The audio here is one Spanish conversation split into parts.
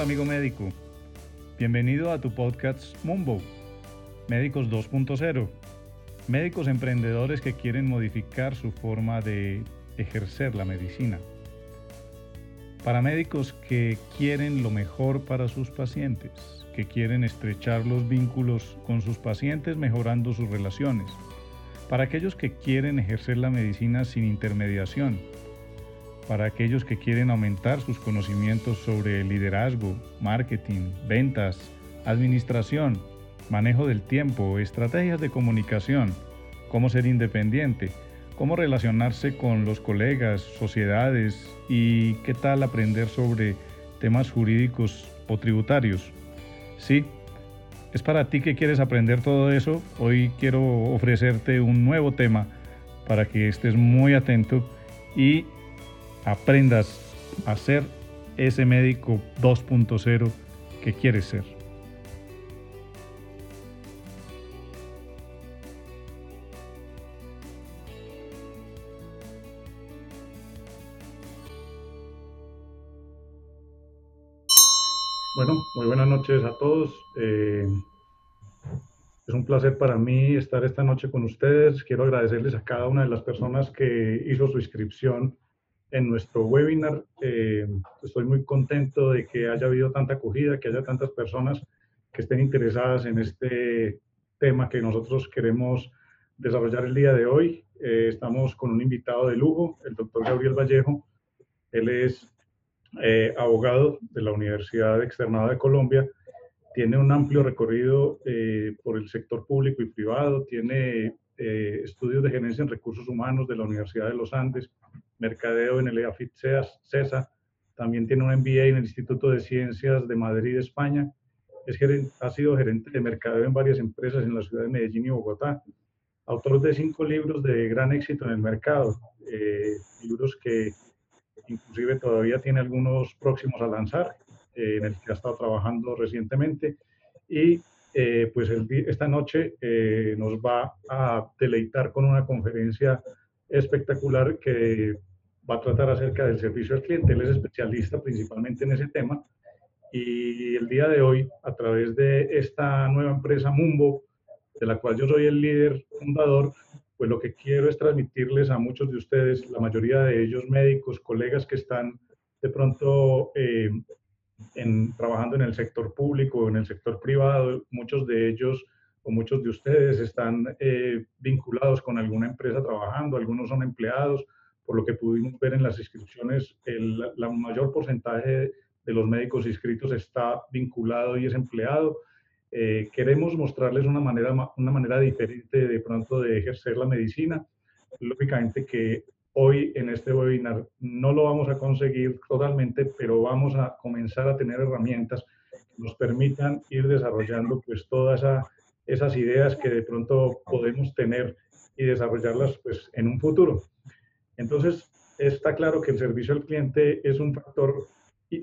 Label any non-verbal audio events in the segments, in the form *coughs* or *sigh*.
Amigo médico, bienvenido a tu podcast Mumbo, Médicos 2.0, médicos emprendedores que quieren modificar su forma de ejercer la medicina. Para médicos que quieren lo mejor para sus pacientes, que quieren estrechar los vínculos con sus pacientes mejorando sus relaciones. Para aquellos que quieren ejercer la medicina sin intermediación, para aquellos que quieren aumentar sus conocimientos sobre liderazgo, marketing, ventas, administración, manejo del tiempo, estrategias de comunicación, cómo ser independiente, cómo relacionarse con los colegas, sociedades y qué tal aprender sobre temas jurídicos o tributarios. Sí, es para ti que quieres aprender todo eso. Hoy quiero ofrecerte un nuevo tema para que estés muy atento y aprendas a ser ese médico 2.0 que quieres ser. Bueno, muy buenas noches a todos. Eh, es un placer para mí estar esta noche con ustedes. Quiero agradecerles a cada una de las personas que hizo su inscripción en nuestro webinar. Eh, estoy muy contento de que haya habido tanta acogida, que haya tantas personas que estén interesadas en este tema que nosotros queremos desarrollar el día de hoy. Eh, estamos con un invitado de lujo, el doctor Gabriel Vallejo. Él es eh, abogado de la Universidad Externada de Colombia. Tiene un amplio recorrido por el sector público y privado, tiene estudios de gerencia en recursos humanos de la Universidad de los Andes, mercadeo en el EAFIT CESA, también tiene un MBA en el Instituto de Ciencias de Madrid, España. Es ha sido gerente de mercadeo en varias empresas en la ciudad de Medellín y Bogotá. Autor de cinco libros de gran éxito en el mercado, eh, libros que inclusive todavía tiene algunos próximos a lanzar, eh, en el que ha estado trabajando recientemente. Y eh, pues esta noche nos va a deleitar con una conferencia espectacular que va a tratar acerca del servicio al cliente. Él es especialista principalmente en ese tema. Y el día de hoy, a través de esta nueva empresa Mumbo, de la cual yo soy el líder fundador, pues lo que quiero es transmitirles a muchos de ustedes, la mayoría de ellos médicos, colegas que están de pronto eh, en, trabajando en el sector público o en el sector privado, muchos de ellos o muchos de ustedes están eh, vinculados con alguna empresa trabajando, algunos son empleados, por lo que pudimos ver en las inscripciones, el la mayor porcentaje de los médicos inscritos está vinculado y es empleado. Eh, queremos mostrarles una manera, una manera diferente de pronto de ejercer la medicina. Lógicamente que hoy en este webinar no lo vamos a conseguir totalmente, pero vamos a comenzar a tener herramientas que nos permitan ir desarrollando pues toda esa, esas ideas que de pronto podemos tener y desarrollarlas pues en un futuro. Entonces, está claro que el servicio al cliente es un factor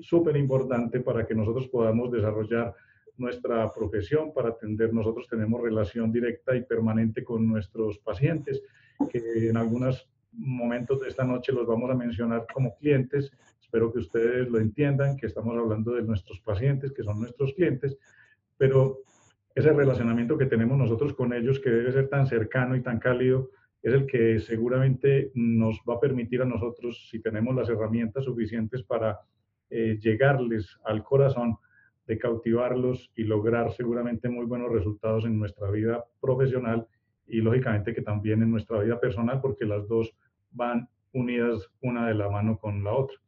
súper importante para que nosotros podamos desarrollar nuestra profesión, para atender. Nosotros tenemos relación directa y permanente con nuestros pacientes, que en algunos momentos de esta noche los vamos a mencionar como clientes. Espero que ustedes lo entiendan, que estamos hablando de nuestros pacientes, que son nuestros clientes, pero ese relacionamiento que tenemos nosotros con ellos, que debe ser tan cercano y tan cálido, es el que seguramente nos va a permitir a nosotros, si tenemos las herramientas suficientes para eh, llegarles al corazón, de cautivarlos y lograr seguramente muy buenos resultados en nuestra vida profesional y lógicamente que también en nuestra vida personal, porque las dos van unidas una de la mano con la otra.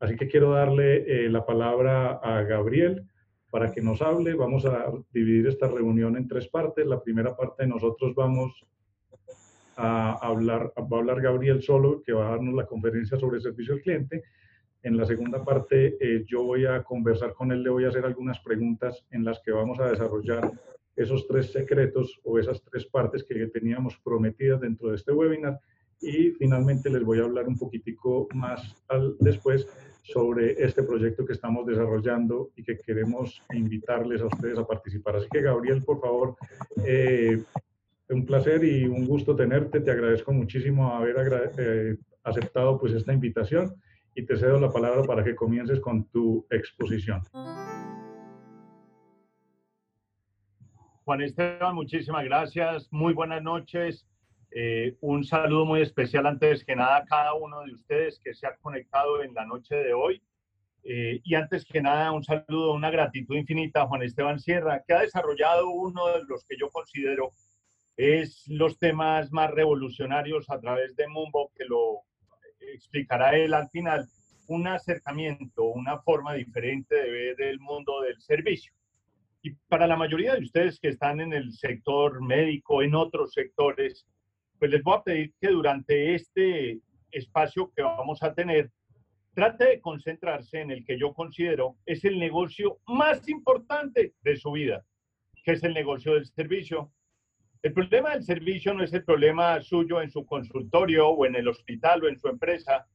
Así que quiero darle eh, la palabra a Gabriel para que nos hable. Vamos a dividir esta reunión en tres partes. La primera parte nosotros vamos a hablar, va a hablar Gabriel solo, que va a darnos la conferencia sobre servicio al cliente. En la segunda parte eh, yo voy a conversar con él, le voy a hacer algunas preguntas en las que vamos a desarrollar esos tres secretos o esas tres partes que teníamos prometidas dentro de este webinar. Y finalmente les voy a hablar un poquitico más al, después sobre este proyecto que estamos desarrollando y que queremos invitarles a ustedes a participar. Así que Gabriel, por favor, eh, un placer y un gusto tenerte. Te agradezco muchísimo haber eh, aceptado pues esta invitación y te cedo la palabra para que comiences con tu exposición. Juan Esteban, muchísimas gracias. Muy buenas noches. Eh, un saludo muy especial antes que nada a cada uno de ustedes que se ha conectado en la noche de hoy. Eh, y antes que nada, un saludo, una gratitud infinita a Juan Esteban Sierra, que ha desarrollado uno de los que yo considero es los temas más revolucionarios a través de Mumbo, que lo explicará él al final, un acercamiento, una forma diferente de ver el mundo del servicio. Y para la mayoría de ustedes que están en el sector médico, en otros sectores, pues les voy a pedir que durante este espacio que vamos a tener, trate de concentrarse en el que yo considero es el negocio más importante de su vida, que es el negocio del servicio. El problema del servicio no es el problema suyo en su consultorio o en el hospital o en su empresa.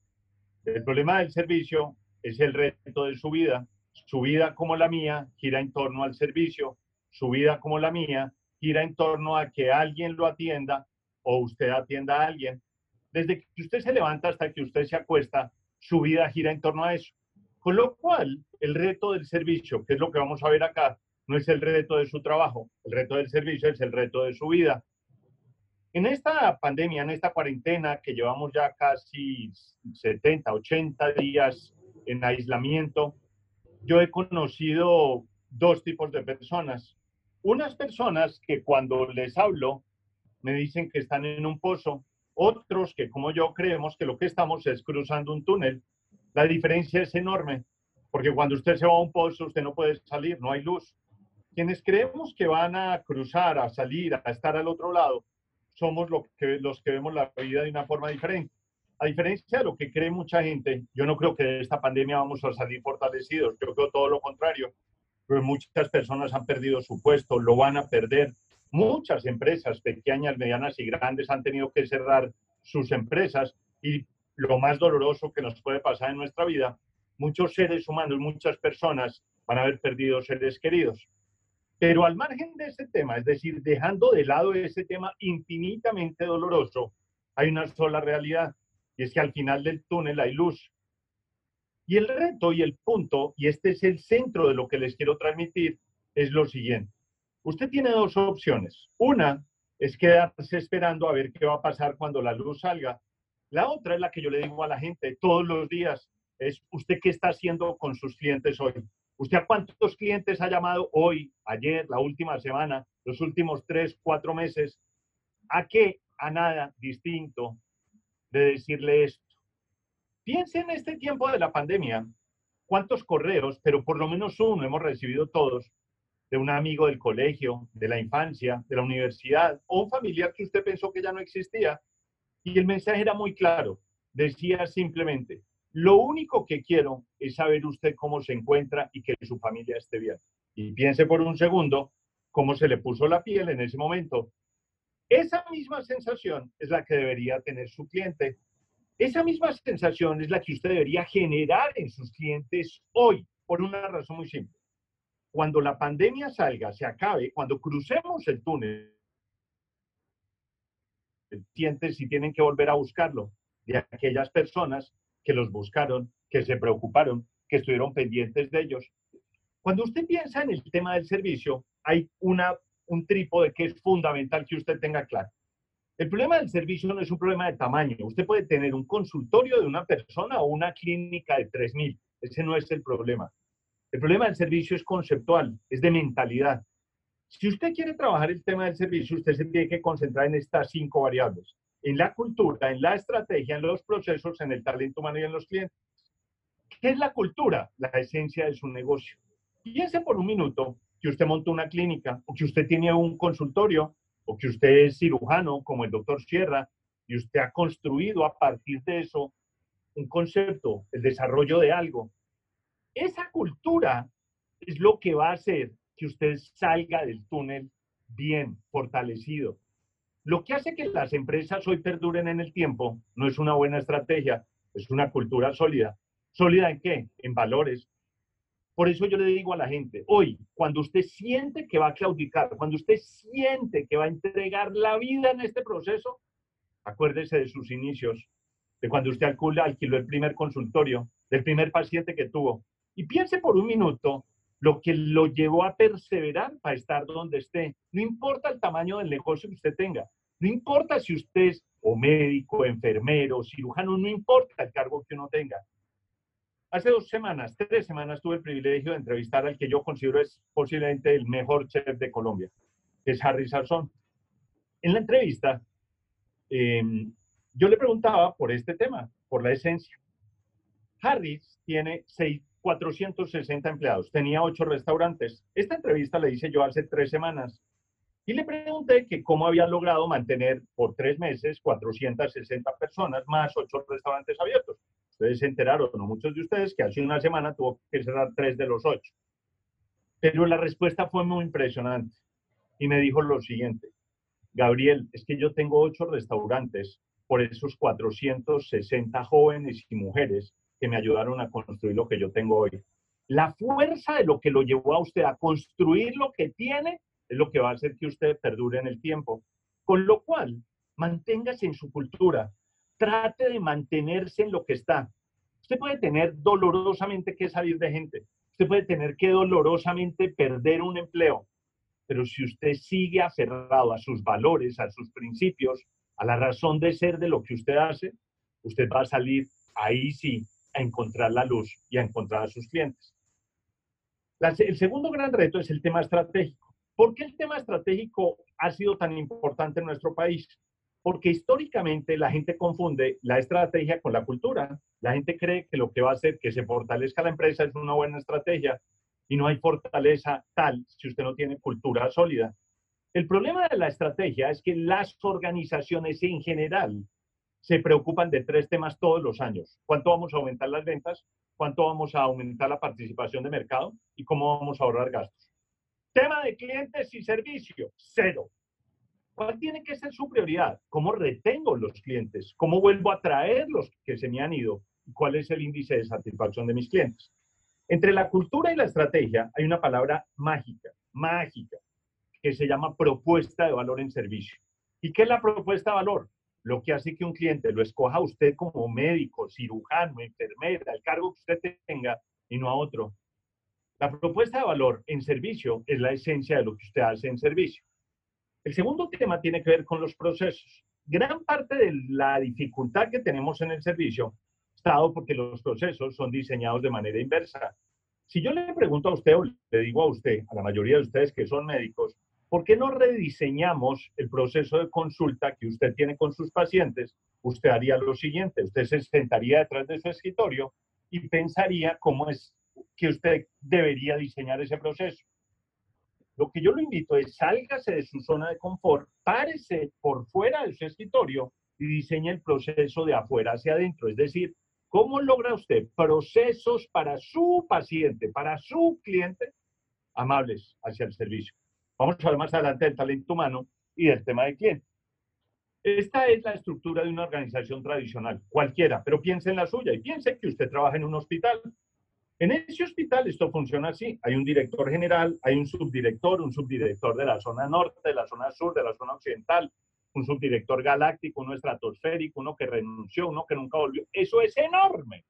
El problema del servicio es el reto de su vida. Su vida como la mía gira en torno al servicio. Su vida como la mía gira en torno a que alguien lo atienda o usted atienda a alguien. Desde que usted se levanta hasta que usted se acuesta, su vida gira en torno a eso. Con lo cual, el reto del servicio, que es lo que vamos a ver acá, no es el reto de su trabajo, el reto del servicio es el reto de su vida. En esta pandemia, en esta cuarentena que llevamos ya casi 70, 80 días en aislamiento, yo he conocido dos tipos de personas. Unas personas que cuando les hablo me dicen que están en un pozo otros que como yo creemos que lo que estamos es cruzando un túnel. La diferencia es enorme, porque cuando usted se va a un pozo, usted no puede salir, no hay luz. Quienes creemos que van a cruzar, a salir, a estar al otro lado, somos los que, los que vemos la vida de una forma diferente. A diferencia de lo que cree mucha gente, yo no creo que de esta pandemia vamos a salir fortalecidos, yo creo todo lo contrario. Pero muchas personas han perdido su puesto, lo van a perder, Muchas empresas pequeñas, medianas y grandes han tenido que cerrar sus empresas y lo más doloroso que nos puede pasar en nuestra vida, muchos seres humanos, muchas personas van a haber perdido seres queridos. Pero al margen de ese tema, es decir, dejando de lado ese tema infinitamente doloroso, hay una sola realidad y es que al final del túnel hay luz. Y el reto y el punto, y este es el centro de lo que les quiero transmitir, es lo siguiente. Usted tiene dos opciones. Una es quedarse esperando a ver qué va a pasar cuando la luz salga. La otra es la que yo le digo a la gente todos los días, es usted qué está haciendo con sus clientes hoy. ¿Usted a cuántos clientes ha llamado hoy, ayer, la última semana, los últimos tres, cuatro meses? ¿A qué? A nada distinto de decirle esto. Piense en este tiempo de la pandemia, cuántos correos, pero por lo menos uno hemos recibido todos, de un amigo del colegio, de la infancia, de la universidad, o un familiar que usted pensó que ya no existía. Y el mensaje era muy claro. Decía simplemente, lo único que quiero es saber usted cómo se encuentra y que su familia esté bien. Y piense por un segundo cómo se le puso la piel en ese momento. Esa misma sensación es la que debería tener su cliente. Esa misma sensación es la que usted debería generar en sus clientes hoy, por una razón muy simple cuando la pandemia salga, se acabe, cuando crucemos el túnel, sienten si tienen que volver a buscarlo de aquellas personas que los buscaron, que se preocuparon, que estuvieron pendientes de ellos. Cuando usted piensa en el tema del servicio, hay una, un trípode que es fundamental que usted tenga claro. El problema del servicio no es un problema de tamaño. Usted puede tener un consultorio de una persona o una clínica de 3.000. Ese no es el problema. El problema del servicio es conceptual, es de mentalidad. Si usted quiere trabajar el tema del servicio, usted se tiene que concentrar en estas cinco variables. En la cultura, en la estrategia, en los procesos, en el talento humano y en los clientes. ¿Qué es la cultura? La esencia de su negocio. Piense por un minuto que usted montó una clínica o que usted tiene un consultorio o que usted es cirujano como el doctor Sierra y usted ha construido a partir de eso un concepto, el desarrollo de algo. Esa cultura es lo que va a hacer que usted salga del túnel bien, fortalecido. Lo que hace que las empresas hoy perduren en el tiempo no es una buena estrategia, es una cultura sólida. ¿Sólida en qué? En valores. Por eso yo le digo a la gente, hoy, cuando usted siente que va a claudicar, cuando usted siente que va a entregar la vida en este proceso, acuérdese de sus inicios, de cuando usted alquiló el primer consultorio, del primer paciente que tuvo, y piense por un minuto lo que lo llevó a perseverar para estar donde esté. No importa el tamaño del negocio que usted tenga, no importa si usted es o médico, enfermero, cirujano, no importa el cargo que uno tenga. Hace dos semanas, tres semanas, tuve el privilegio de entrevistar al que yo considero es posiblemente el mejor chef de Colombia, que es Harry Sarzón. En la entrevista, em, yo le preguntaba por este tema, por la esencia. Harris tiene seis, 460 empleados, tenía ocho restaurantes. Esta entrevista la hice yo hace tres semanas y le pregunté que cómo había logrado mantener por tres meses 460 personas más ocho restaurantes abiertos. Ustedes se enteraron, no muchos de ustedes, que hace una semana tuvo que cerrar tres de los ocho. Pero la respuesta fue muy impresionante y me dijo lo siguiente, Gabriel, es que yo tengo ocho restaurantes por esos 460 jóvenes y mujeres que me ayudaron a construir lo que yo tengo hoy. La fuerza de lo que lo llevó a usted a construir lo que tiene es lo que va a hacer que usted perdure en el tiempo. Con lo cual, manténgase en su cultura, trate de mantenerse en lo que está. Usted puede tener dolorosamente que salir de gente, usted puede tener que dolorosamente perder un empleo, pero si usted sigue aferrado a sus valores, a sus principios, a la razón de ser de lo que usted hace, usted va a salir ahí sí a encontrar la luz y a encontrar a sus clientes. el segundo gran reto es el tema estratégico. ¿Por qué el tema estratégico ha sido tan importante en nuestro país? Porque históricamente la gente confunde la estrategia con la cultura. La gente cree que lo que va a hacer que se fortalezca la empresa es una buena estrategia y no hay fortaleza tal si usted no tiene cultura sólida. El problema de la estrategia es que las organizaciones en general se preocupan de tres temas todos los años. ¿Cuánto vamos a aumentar las ventas? ¿Cuánto vamos a aumentar la participación de mercado? ¿Y cómo vamos a ahorrar gastos? Tema de clientes y servicio, cero. ¿Cuál tiene que ser su prioridad? ¿Cómo retengo los clientes? ¿Cómo vuelvo a traer los que se me han ido? ¿Cuál es el índice de satisfacción de mis clientes? Entre la cultura y la estrategia hay una palabra mágica, mágica, que se llama propuesta de valor en servicio. ¿Y qué es la propuesta de valor? lo que hace que un cliente lo escoja a usted como médico, cirujano, enfermera, el cargo que usted tenga y no a otro. La propuesta de valor en servicio es la esencia de lo que usted hace en servicio. El segundo tema tiene que ver con los procesos. Gran parte de la dificultad que tenemos en el servicio está dado porque los procesos son diseñados de manera inversa. Si yo le pregunto a usted o le digo a usted, a la mayoría de ustedes que son médicos, ¿por qué no rediseñamos el proceso de consulta que usted tiene con sus pacientes? Usted haría lo siguiente, usted se sentaría detrás de su escritorio y pensaría cómo es que usted debería diseñar ese proceso. Lo que yo lo invito es sálgase de su zona de confort, párese por fuera de su escritorio y diseñe el proceso de afuera hacia adentro. Es decir, ¿cómo logra usted procesos para su paciente, para su cliente, amables hacia el servicio? Vamos a ver más adelante del talento humano y del tema de cliente. Esta es la estructura de una organización tradicional, cualquiera, pero piense en la suya y piense que usted trabaja en un hospital. En ese hospital esto funciona así. Hay un director general, hay un subdirector, un subdirector de la zona norte, de la zona sur, de la zona occidental, un subdirector galáctico, uno estratosférico, uno que renunció, uno que nunca volvió. Eso es enorme.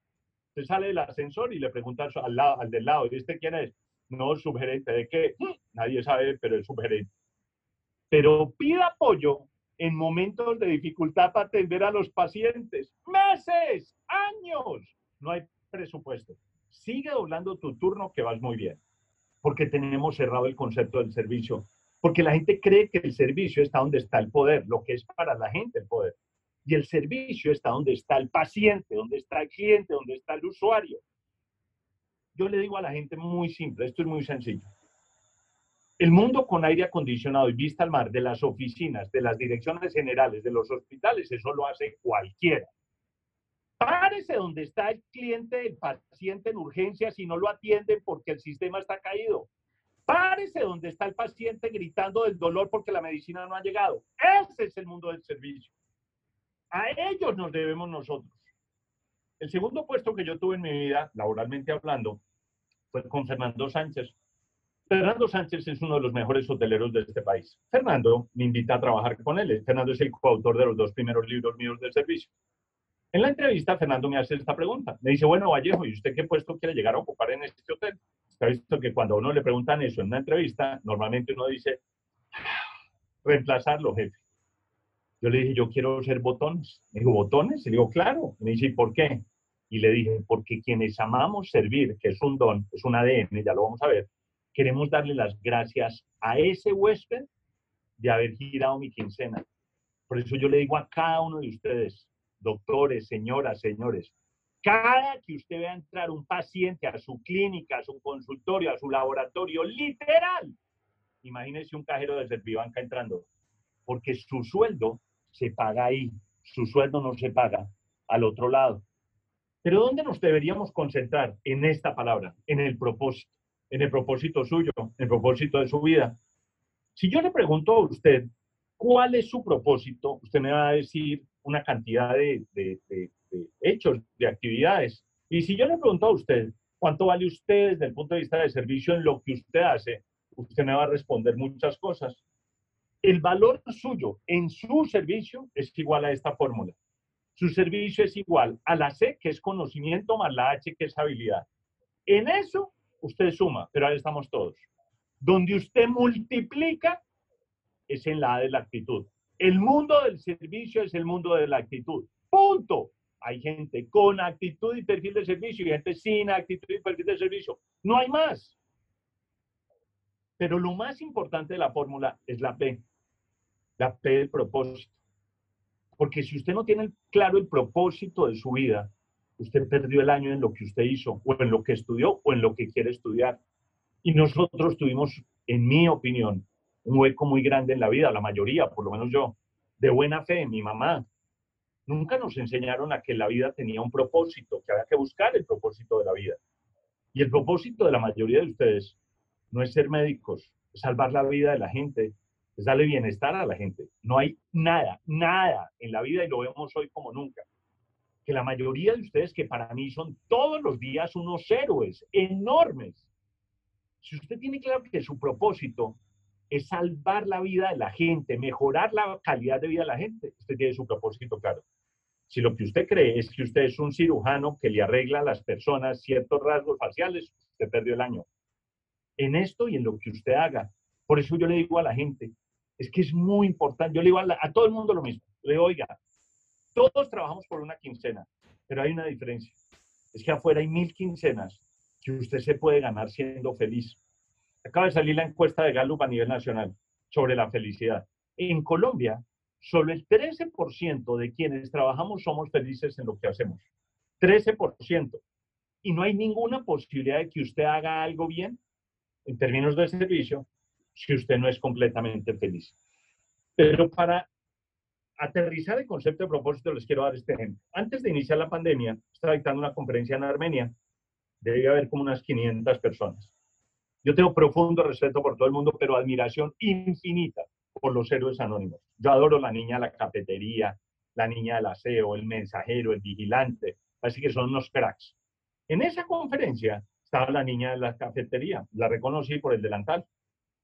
Usted sale del ascensor y le pregunta al, lado, al del lado, ¿y este quién es? no subgerente de qué, nadie sabe, pero es subgerente. Pero pida apoyo en momentos de dificultad para atender a los pacientes. Meses, años, no hay presupuesto. Sigue doblando tu turno que vas muy bien, porque tenemos cerrado el concepto del servicio, porque la gente cree que el servicio está donde está el poder, lo que es para la gente el poder. Y el servicio está donde está el paciente, donde está el cliente, donde está el usuario yo le digo a la gente muy simple, esto es muy sencillo. El mundo con aire acondicionado y vista al mar de las oficinas, de las direcciones generales, de los hospitales, eso lo hace cualquiera. Párese donde está el cliente, el paciente en urgencia si no lo atienden porque el sistema está caído. Párese donde está el paciente gritando del dolor porque la medicina no ha llegado. Ese es el mundo del servicio. A ellos nos debemos nosotros. El segundo puesto que yo tuve en mi vida, laboralmente hablando, fue con Fernando Sánchez. Fernando Sánchez es uno de los mejores hoteleros de este país. Fernando me invita a trabajar con él. Fernando es el coautor de los dos primeros libros míos de servicio. En la entrevista, Fernando me hace esta pregunta. Me dice, bueno, Vallejo, ¿y usted qué puesto quiere llegar a ocupar en este hotel? Ha visto que cuando a uno le preguntan eso en una entrevista, normalmente uno dice, reemplazarlo, jefe. Yo le dije, yo quiero ser botones. Me dijo, ¿botones? Y le digo, claro. Me dice, ¿y por qué? Y le dije, porque quienes amamos servir, que es un don, es un ADN, ya lo vamos a ver, queremos darle las gracias a ese huésped de haber girado mi quincena. Por eso yo le digo a cada uno de ustedes, doctores, señoras, señores, cada que usted vea entrar un paciente a su clínica, a su consultorio, a su laboratorio, literal, imagínese un cajero de Servibanca entrando, porque su sueldo se paga ahí, su sueldo no se paga al otro lado. Pero ¿dónde nos deberíamos concentrar en esta palabra? En el propósito, en el propósito suyo, en el propósito de su vida. Si yo le pregunto a usted, ¿cuál es su propósito? Usted me va a decir una cantidad de, hechos, de actividades. Y si yo le pregunto a usted, ¿cuánto vale usted desde el punto de vista de servicio en lo que usted hace? Usted me va a responder muchas cosas. El valor suyo en su servicio es igual a esta fórmula. Su servicio es igual a la C, que es conocimiento, más la H, que es habilidad. En eso usted suma, pero ahí estamos todos. Donde usted multiplica es en la A de la actitud. El mundo del servicio es el mundo de la actitud. Punto. Hay gente con actitud y perfil de servicio y gente sin actitud y perfil de servicio. No hay más. Pero lo más importante de la fórmula es la P. La P del propósito. Porque si usted no tiene claro el propósito de su vida, usted perdió el año en lo que usted hizo, o en lo que estudió, o en lo que quiere estudiar. Y nosotros tuvimos, en mi opinión, un hueco muy grande en la vida, la mayoría, por lo menos yo, de buena fe, mi mamá. Nunca nos enseñaron a que la vida tenía un propósito, que había que buscar el propósito de la vida. Y el propósito de la mayoría de ustedes no es ser médicos, salvar la vida de la gente, es darle bienestar a la gente. No hay nada, nada en la vida, y lo vemos hoy como nunca, que la mayoría de ustedes, que para mí son todos los días unos héroes enormes, si usted tiene claro que su propósito es salvar la vida de la gente, mejorar la calidad de vida de la gente, usted tiene su propósito claro. Si lo que usted cree es que usted es un cirujano que le arregla a las personas ciertos rasgos faciales, usted perdió el año. En esto y en lo que usted haga. Por eso yo le digo a la gente, es que es muy importante. Yo le digo a, todo el mundo lo mismo. Le digo, oiga, todos trabajamos por una quincena, pero hay una diferencia. Es que afuera hay mil quincenas que usted se puede ganar siendo feliz. Acaba de salir la encuesta de Gallup a nivel nacional sobre la felicidad. En Colombia, solo el 13% de quienes trabajamos somos felices en lo que hacemos. 13%. Y no hay ninguna posibilidad de que usted haga algo bien en términos de servicio si usted no es completamente feliz. Pero para aterrizar el concepto de propósito, les quiero dar este ejemplo. Antes de iniciar la pandemia, estaba dictando una conferencia en Armenia. Debía haber como unas 500 personas. Yo tengo profundo respeto por todo el mundo, pero admiración infinita por los héroes anónimos. Yo adoro la niña de la cafetería, la niña del aseo, el mensajero, el vigilante. Así que son unos cracks. En esa conferencia estaba la niña de la cafetería. La reconocí por el delantal.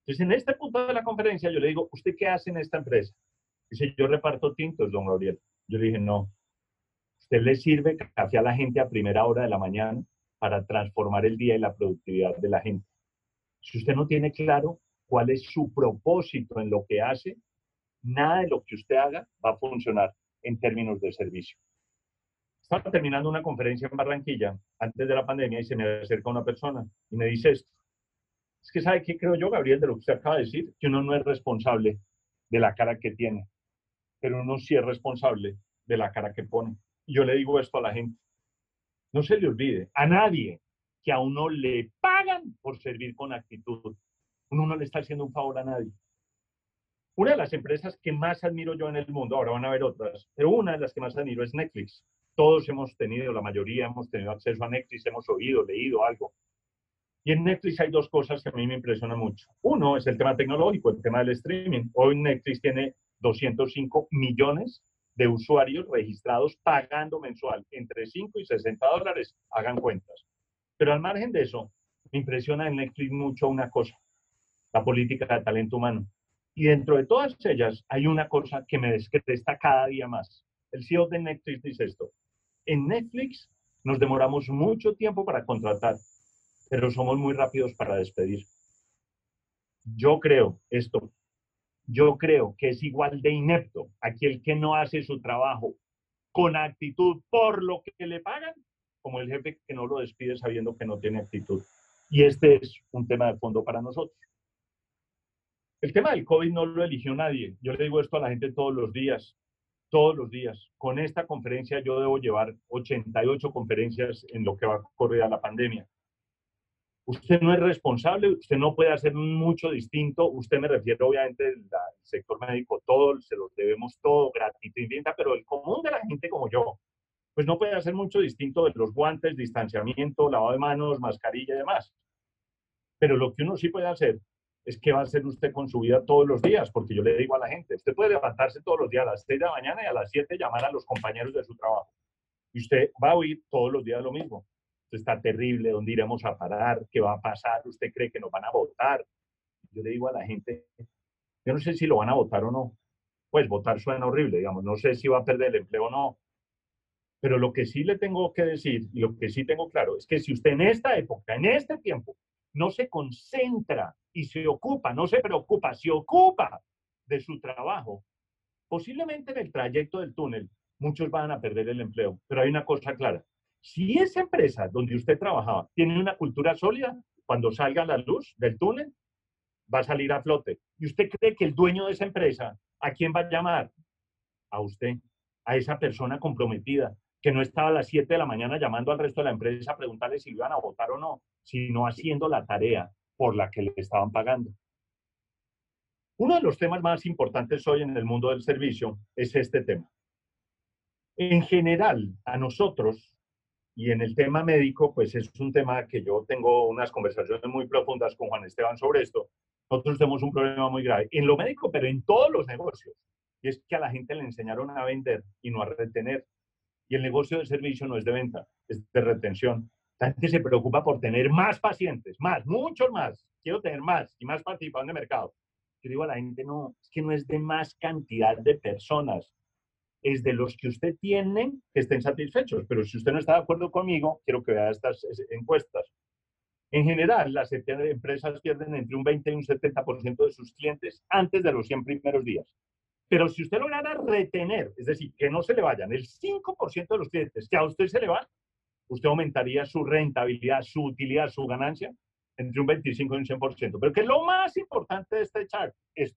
Entonces, en este punto de la conferencia, yo le digo, ¿usted qué hace en esta empresa? Dice, yo reparto tintos, don Gabriel. Yo le dije, no. Usted le sirve café a la gente a primera hora de la mañana para transformar el día y la productividad de la gente. Si usted no tiene claro cuál es su propósito en lo que hace, nada de lo que usted haga va a funcionar en términos de servicio. Estaba terminando una conferencia en Barranquilla antes de la pandemia y se me acerca una persona y me dice esto. Es que sabe qué creo yo, Gabriel, de lo que usted acaba de decir, que uno no es responsable de la cara que tiene, pero uno sí es responsable de la cara que pone. Y yo le digo esto a la gente. No se le olvide, a nadie que a uno le por servir con actitud. Uno no le está haciendo un favor a nadie. Una de las empresas que más admiro yo en el mundo, ahora van a ver otras, pero una de las que más admiro es Netflix. Todos hemos tenido, la mayoría hemos tenido acceso a Netflix, hemos oído, leído algo. Y en Netflix hay dos cosas que a mí me impresionan mucho. Uno es el tema tecnológico, el tema del streaming. Hoy Netflix tiene 205 millones de usuarios registrados pagando mensual entre 5 y 60 dólares. Hagan cuentas. Pero al margen de eso, me impresiona en Netflix mucho una cosa, la política de talento humano. Y dentro de todas ellas hay una cosa que me descresta cada día más. El CEO de Netflix dice esto. En Netflix nos demoramos mucho tiempo para contratar pero somos muy rápidos para despedir. Yo creo esto, yo creo que es igual de inepto aquel que no hace su trabajo con actitud por lo que le pagan, como el jefe que no lo despide sabiendo que no tiene actitud. Y este es un tema de fondo para nosotros. El tema del COVID no lo eligió nadie. Yo le digo esto a la gente todos los días, todos los días. Con esta conferencia yo debo llevar 88 conferencias en lo que va a correr a la pandemia. Usted no es responsable, usted no puede hacer mucho distinto. Usted me refiere obviamente al sector médico, todo, se los debemos todo gratuito, pero el común de la gente como yo, pues no puede hacer mucho distinto de los guantes, distanciamiento, lavado de manos, mascarilla y demás. Pero lo que uno sí puede hacer es qué va a hacer usted con su vida todos los días, porque yo le digo a la gente, usted puede levantarse todos los días a las 6 de la mañana y a las 7 llamar a los compañeros de su trabajo. Y usted va a oír todos los días lo mismo. Está terrible, ¿dónde iremos a parar? ¿Qué va a pasar? ¿Usted cree que nos van a votar? Yo le digo a la gente, yo no sé si lo van a votar o no. Pues votar suena horrible, digamos, no sé si va a perder el empleo o no. Pero lo que sí le tengo que decir y lo que sí tengo claro es que si usted en esta época, en este tiempo, no se concentra y se ocupa, no se preocupa, se ocupa de su trabajo, posiblemente en el trayecto del túnel muchos van a perder el empleo. Pero hay una cosa clara. Si esa empresa donde usted trabajaba tiene una cultura sólida, cuando salga la luz del túnel, va a salir a flote. ¿Y usted cree que el dueño de esa empresa, a quién va a llamar? A usted, a esa persona comprometida, que no estaba a las 7 de la mañana llamando al resto de la empresa a preguntarle si iban a votar o no, sino haciendo la tarea por la que le estaban pagando. Uno de los temas más importantes hoy en el mundo del servicio es este tema. En general, a nosotros, y en el tema médico, pues es un tema que yo tengo unas conversaciones muy profundas con Juan Esteban sobre esto. Nosotros tenemos un problema muy grave en lo médico, pero en todos los negocios. Y es que a la gente le enseñaron a vender y no a retener. Y el negocio de servicio no es de venta, es de retención. La gente se preocupa por tener más pacientes, más, muchos más. Quiero tener más y más participación de mercado. Yo digo a la gente, no, es que no es de más cantidad de personas, es de los que usted tiene que estén satisfechos. Pero si usted no está de acuerdo conmigo, quiero que vea estas encuestas. En general, las empresas pierden entre un 20 y un 70% de sus clientes antes de los 100 primeros días. Pero si usted lograra retener, es decir, que no se le vayan el 5% de los clientes que a usted se le van, usted aumentaría su rentabilidad, su utilidad, su ganancia entre un 25 y un 100%. Pero que lo más importante de este chart es,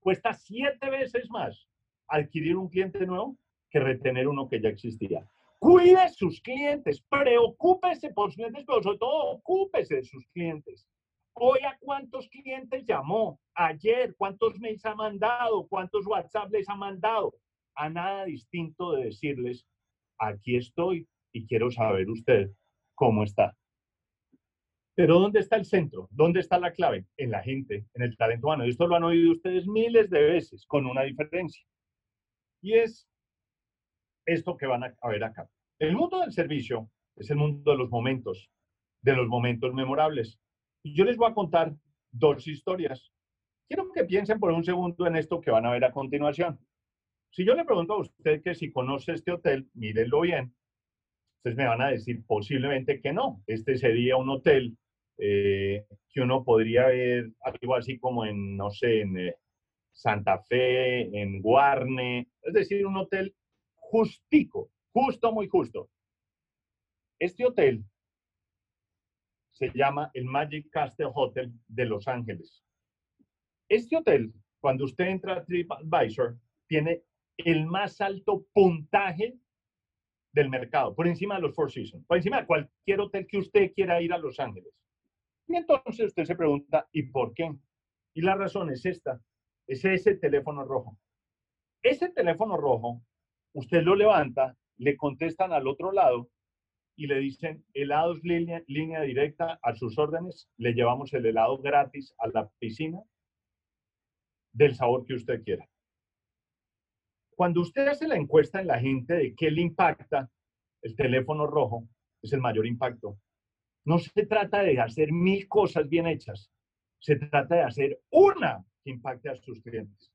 cuesta siete veces más adquirir un cliente nuevo que retener uno que ya existía. Cuide sus clientes, preocúpese por sus clientes, pero sobre todo ocúpese de sus clientes. Hoy a cuántos clientes llamó, ayer, cuántos mails ha mandado, cuántos WhatsApp les ha mandado. A nada distinto de decirles, aquí estoy, y quiero saber usted cómo está. Pero ¿dónde está el centro? ¿Dónde está la clave? En la gente, en el talento humano. Esto lo han oído ustedes miles de veces, con una diferencia. Y es esto que van a ver acá. El mundo del servicio es el mundo de los momentos, de los momentos memorables. Yo les voy a contar dos historias. Quiero que piensen por un segundo en esto que van a ver a continuación. Si yo le pregunto a usted que si conoce este hotel, mírenlo bien, Ustedes me van a decir posiblemente que no. Este sería un hotel eh, que uno podría ver algo así como en, no sé, en eh, Santa Fe, en Guarne, es decir, un hotel justico, justo, muy justo. Este hotel se llama el Magic Castle Hotel de Los Ángeles. Este hotel, cuando usted entra a TripAdvisor, tiene el más alto puntaje del mercado, por encima de los Four Seasons, por encima de cualquier hotel que usted quiera ir a Los Ángeles. Y entonces usted se pregunta, ¿y por qué? Y la razón es esta, es ese teléfono rojo. Ese teléfono rojo, usted lo levanta, le contestan al otro lado y le dicen, helados línea, directa a sus órdenes, le llevamos el helado gratis a la piscina del sabor que usted quiera. Cuando usted hace la encuesta en la gente de qué le impacta el teléfono rojo, es el mayor impacto. No se trata de hacer mil cosas bien hechas, se trata de hacer una que impacte a sus clientes.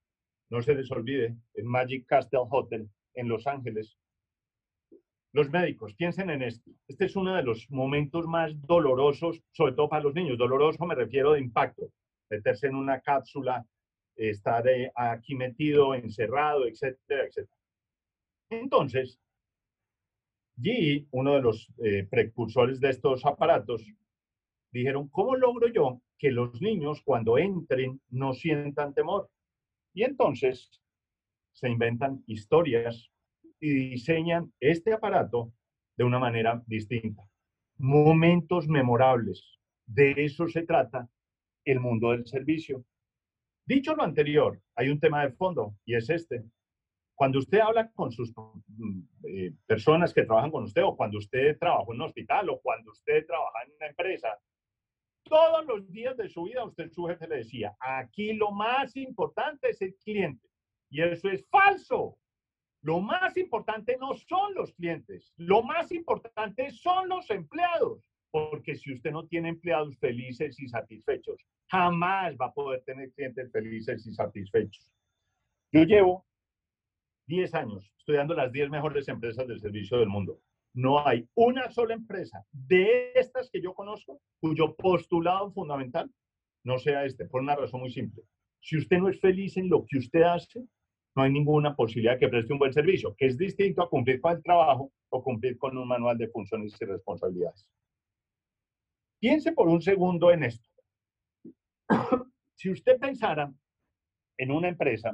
No se les olvide, el Magic Castle Hotel en Los Ángeles, Los médicos, piensen en esto. Este es uno de los momentos más dolorosos, sobre todo para los niños. Doloroso me refiero de impacto. Meterse en una cápsula, estar eh, aquí metido, encerrado, etcétera, etcétera. Entonces, GE, uno de los eh, precursores de estos aparatos, dijeron, ¿cómo logro yo que los niños cuando entren no sientan temor? Y entonces se inventan historias y diseñan este aparato de una manera distinta. Momentos memorables. De eso se trata el mundo del servicio. Dicho lo anterior, hay un tema de fondo y es este. Cuando usted habla con sus mm, eh, personas que trabajan con usted o cuando usted trabaja en un hospital o cuando usted trabaja en una empresa, todos los días de su vida usted su jefe le decía, aquí lo más importante es el cliente. Y eso es falso. Lo más importante no son los clientes, lo más importante son los empleados, porque si usted no tiene empleados felices y satisfechos, jamás va a poder tener clientes felices y satisfechos. Yo llevo 10 años estudiando las 10 mejores empresas del servicio del mundo. No hay una sola empresa de estas que yo conozco cuyo postulado fundamental no sea este, por una razón muy simple. Si usted no es feliz en lo que usted hace, no hay ninguna posibilidad que preste un buen servicio, que es distinto a cumplir con el trabajo o cumplir con un manual de funciones y responsabilidades. Piense por un segundo en esto. si usted pensara en una empresa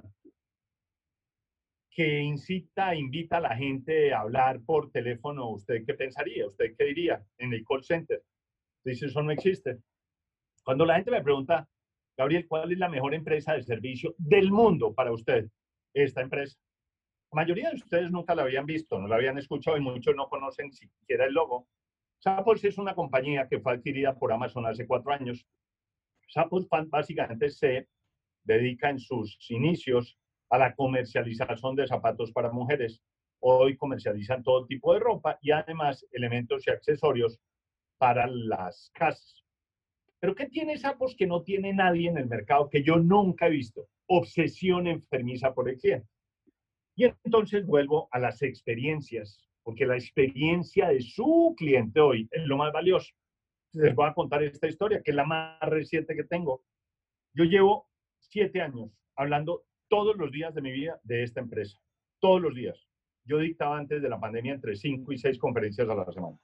que incita, invita a la gente a hablar por teléfono, ¿usted qué pensaría? ¿Usted qué diría en el call center? Dice, eso no existe. Cuando la gente me pregunta, Gabriel, ¿cuál es la mejor empresa de servicio del mundo para usted? Esta empresa. La mayoría de ustedes nunca la habían visto, no la habían escuchado y muchos no conocen siquiera el logo. Zappos es una compañía que fue adquirida por Amazon hace cuatro años. Zappos básicamente se dedica en sus inicios a la comercialización de zapatos para mujeres. Hoy comercializan todo tipo de ropa y además elementos y accesorios para las casas. Pero ¿qué tiene Zappos que no tiene nadie en el mercado que yo nunca he visto? obsesión enfermiza por el cliente. Y entonces vuelvo a las experiencias, porque la experiencia de su cliente hoy es lo más valioso. Les voy a contar esta historia, que es la más reciente que tengo. Yo llevo siete años hablando todos los días de mi vida de esta empresa, todos los días. Yo dictaba antes de la pandemia entre cinco y seis conferencias a la semana.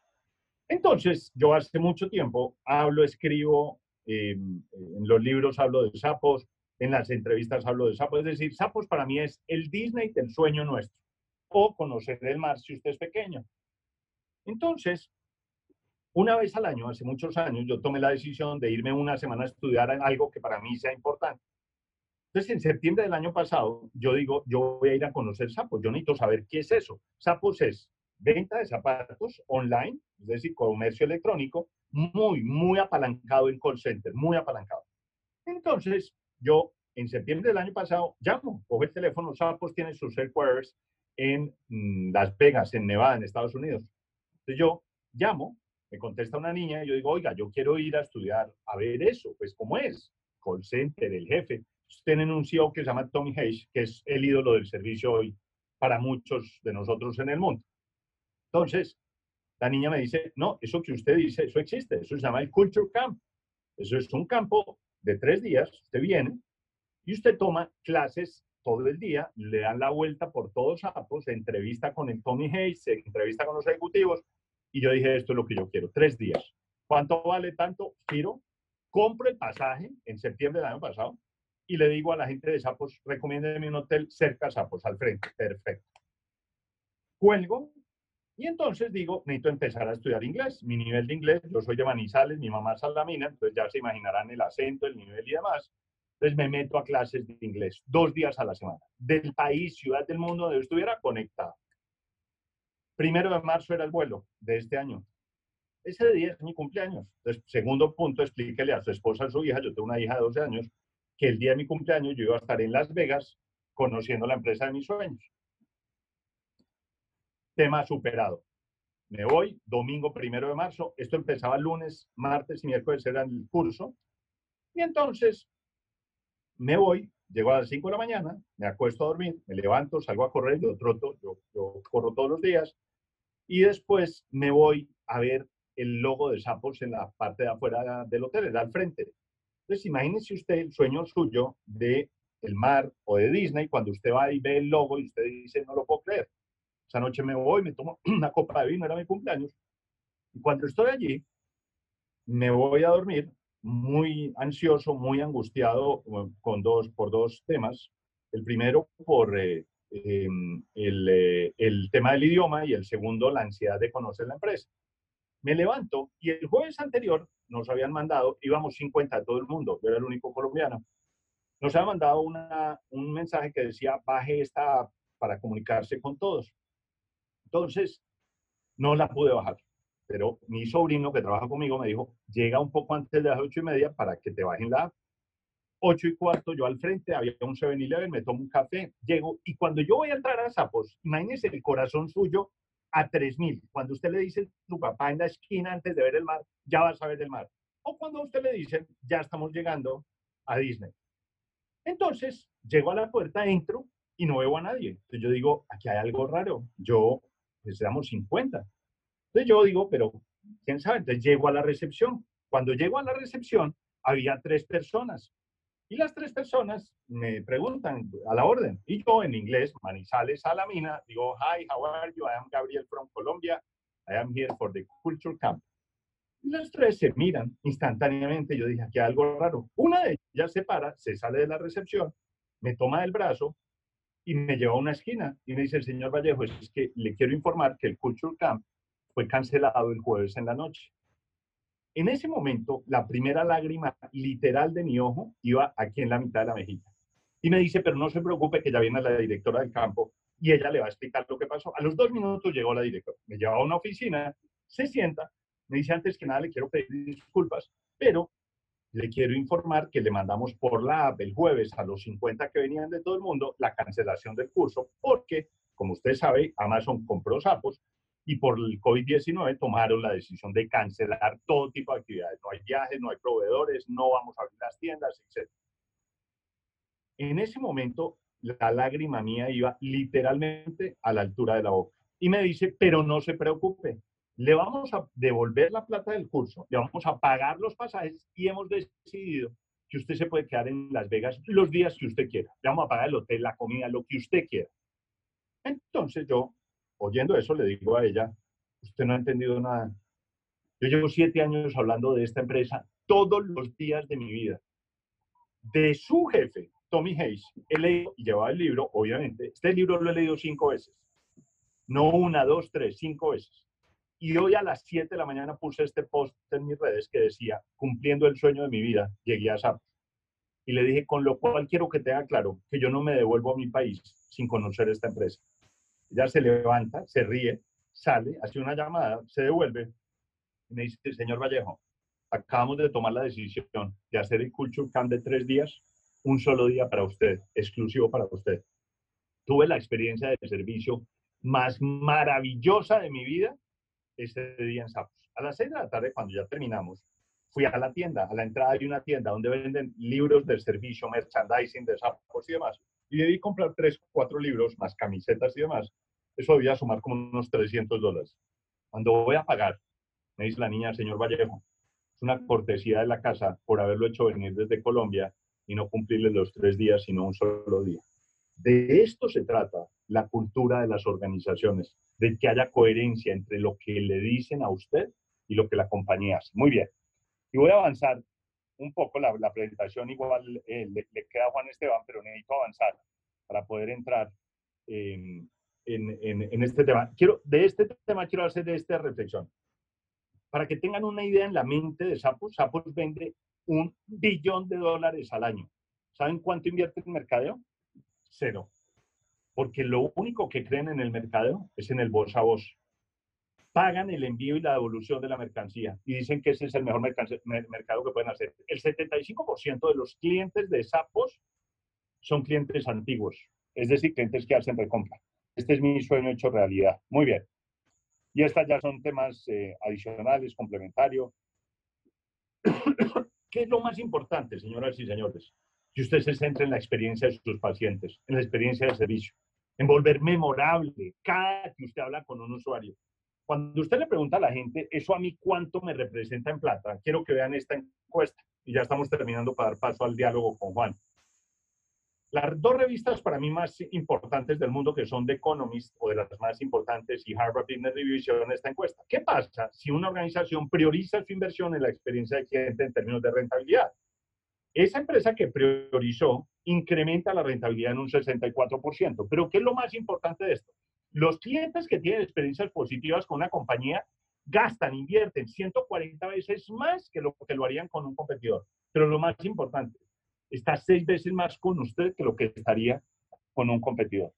Entonces, yo hace mucho tiempo hablo, escribo, eh, en los libros hablo de sapos, en las entrevistas hablo de sapos. Es decir, sapos para mí es el Disney del sueño nuestro. O conocer el mar si usted es pequeño. Entonces, una vez al año, hace muchos años, yo tomé la decisión de irme una semana a estudiar algo que para mí sea importante. Entonces, en septiembre del año pasado, yo digo, yo voy a ir a conocer sapos. Yo necesito saber qué es eso. Sapos es venta de zapatos online, es decir, comercio electrónico, muy, muy apalancado en call center, muy apalancado. Entonces, yo en septiembre del año pasado llamo, cojo el teléfono, Sapos tiene sus headquarters en mm, Las Vegas, en Nevada, en Estados Unidos. Entonces yo llamo, me contesta una niña y yo digo, oiga, yo quiero ir a estudiar a ver eso, pues cómo es, call center, el jefe. Tienen un CEO que se llama Tommy Hayes, que es el ídolo del servicio hoy para muchos de nosotros en el mundo. Entonces, la niña me dice, no, eso que usted dice, eso existe, eso se llama el Culture Camp. Eso es un campo de tres días, usted viene y usted toma clases todo el día, le dan la vuelta por todos Sapos, se entrevista con el Tommy Hayes, se entrevista con los ejecutivos, y yo dije, esto es lo que yo quiero, tres días. ¿Cuánto vale tanto? Giro, compro el pasaje en septiembre del año pasado y le digo a la gente de Sapos, recomiéndeme un hotel cerca de Sapos, al frente. Perfecto. Cuelgo, y entonces digo, necesito empezar a estudiar inglés. Mi nivel de inglés, yo soy de Manizales, mi mamá es salamina, entonces ya se imaginarán el acento, el nivel y demás. Entonces me meto a clases de inglés dos días a la semana, del país, ciudad del mundo donde estuviera conectado. Primero de marzo era el vuelo de este año. Ese día es mi cumpleaños. Entonces, segundo punto, explíquele a su esposa, a su hija, yo tengo una hija de 12 años, que el día de mi cumpleaños yo iba a estar en Las Vegas conociendo la empresa de mis sueños tema superado. Me voy, domingo primero de marzo. Esto empezaba lunes, martes y miércoles era el curso. Y entonces me voy, llego a las 5 de la mañana, me acuesto a dormir, me levanto, salgo a correr, yo troto, yo, yo corro todos los días. Y después me voy a ver el logo de sapos en la parte de afuera del hotel, al frente. Entonces, imagínese usted el sueño suyo de el mar o de Disney cuando usted va y ve el logo y usted dice, no lo puedo creer. Esa noche me voy, me tomo *clears throat* una copa de vino, era mi cumpleaños. Y cuando estoy allí, me voy a dormir muy ansioso, muy angustiado con dos, por dos temas. El primero por eh, em, el, eh, el tema del idioma y el segundo la ansiedad de conocer la empresa. Me levanto y el jueves anterior nos habían mandado, íbamos 50 de todo el mundo, yo era el único colombiano, nos habían mandado una, un mensaje que decía, baje esta para comunicarse con todos. Entonces, no la pude bajar, pero mi sobrino que trabaja conmigo me dijo, llega un poco antes de las ocho y media para que te bajen la Ocho y cuarto, yo al frente, había un 7-Eleven, me tomo un café, llego, y cuando yo voy a entrar a Zapos, imagínese el corazón suyo a 3.000. Cuando usted le dice su papá en la esquina antes de ver el mar, ya vas a ver el mar. O cuando usted le dice, ya estamos llegando a Disney. Entonces, llego a la puerta, entro y no veo a nadie. Entonces yo digo, aquí hay algo raro. Yo, pues 50. Entonces yo digo, pero quién sabe. Entonces llego a la recepción. Cuando llego a la recepción, había tres personas. Y las tres personas me preguntan a la orden. Y yo en inglés, Manizales a la mina, digo, hi, how are you? I am Gabriel from Colombia. I am here for the culture camp. Y las tres se miran instantáneamente. Yo dije, aquí hay algo raro. Una de ellas se para, se sale de la recepción, me toma el brazo y me lleva a una esquina. Y me dice, el señor Vallejo, es que le quiero informar que el culture camp fue cancelado el jueves en la noche. En ese momento, la primera lágrima literal de mi ojo iba aquí en la mitad de la mejilla. Y me dice, pero no se preocupe que ya viene la directora del campo y ella le va a explicar lo que pasó. A los dos minutos llegó la directora, me lleva a una oficina, se sienta, me dice antes que nada le quiero pedir disculpas, pero le quiero informar que le mandamos por la app el jueves a los 50 que venían de todo el mundo la cancelación del curso porque, como usted sabe, Amazon compró sapos y por el COVID-19 tomaron la decisión de cancelar todo tipo de actividades. No hay viajes, no hay proveedores, no vamos a abrir las tiendas, etc. En ese momento, la lágrima mía iba literalmente a la altura de la boca. Y me dice, pero no se preocupe, le vamos a devolver la plata del curso, le vamos a pagar los pasajes y hemos decidido que usted se puede quedar en Las Vegas los días que usted quiera. Le vamos a pagar el hotel, la comida, lo que usted quiera. Entonces yo oyendo eso, le digo a ella, usted no ha entendido nada. Yo llevo siete años hablando de esta empresa todos los días de mi vida. De su jefe, Tommy Hayes, he leído y llevaba el libro, obviamente. Este libro lo he leído cinco veces. No una, dos, tres, cinco veces. Y hoy a las siete de la mañana puse este post en mis redes que decía, cumpliendo el sueño de mi vida, llegué a SAP. Y le dije, con lo cual quiero que tenga claro que yo no me devuelvo a mi país sin conocer esta empresa. Ella se levanta, se ríe, sale, hace una llamada, se devuelve me dice, señor Vallejo, acabamos de tomar la decisión de hacer el Culture Camp de tres días, un solo día para usted, exclusivo para usted. Tuve la experiencia de servicio más maravillosa de mi vida ese día en Sapos. A las seis de la tarde, cuando ya terminamos, fui a la tienda, a la entrada de una tienda donde venden libros de servicio, merchandising de Sapos y demás y debí comprar tres, cuatro libros, más camisetas y demás, eso debía sumar como unos 300 dólares. Cuando voy a pagar, me dice la niña, señor Vallejo, es una cortesía de la casa por haberlo hecho venir desde Colombia y no cumplirle los tres días, sino un solo día. De esto se trata la cultura de las organizaciones, de que haya coherencia entre lo que le dicen a usted y lo que la compañía hace. Muy bien. Y voy a avanzar un poco la, presentación igual eh, le, queda a Juan Esteban, pero necesito avanzar para poder entrar en, en, este tema. Quiero, de este tema quiero hacer esta reflexión. Para que tengan una idea en la mente de Sapos, Sapos vende un billón de dólares al año. ¿Saben cuánto invierte en mercadeo? Cero. Porque lo único que creen en el mercadeo es en el voz a voz pagan el envío y la devolución de la mercancía y dicen que ese es el mejor mercado que pueden hacer. El 75% de los clientes de Sapos son clientes antiguos, es decir, clientes que hacen recompra. Este es mi sueño hecho realidad. Muy bien. Y estas ya son temas eh, adicionales, complementarios. *coughs* ¿Qué es lo más importante, señoras y señores? Que usted se centre en la experiencia de sus pacientes, en la experiencia de servicio, en volver memorable cada que usted habla con un usuario Cuando usted le pregunta a la gente, ¿eso a mí cuánto me representa en plata? Quiero que vean esta encuesta. Y ya estamos terminando para dar paso al diálogo con Juan. Las dos revistas para mí más importantes del mundo, que son The Economist o de las más importantes y Harvard Business Review, hicieron esta encuesta. ¿Qué pasa si una organización prioriza su inversión en la experiencia del cliente en términos de rentabilidad? Esa empresa que priorizó incrementa la rentabilidad en un 64%. Pero ¿qué es lo más importante de esto? Los clientes que tienen experiencias positivas con una compañía gastan, invierten 140 veces más que lo que lo harían con un competidor. Pero lo más importante, está seis veces más con usted que lo que estaría con un competidor.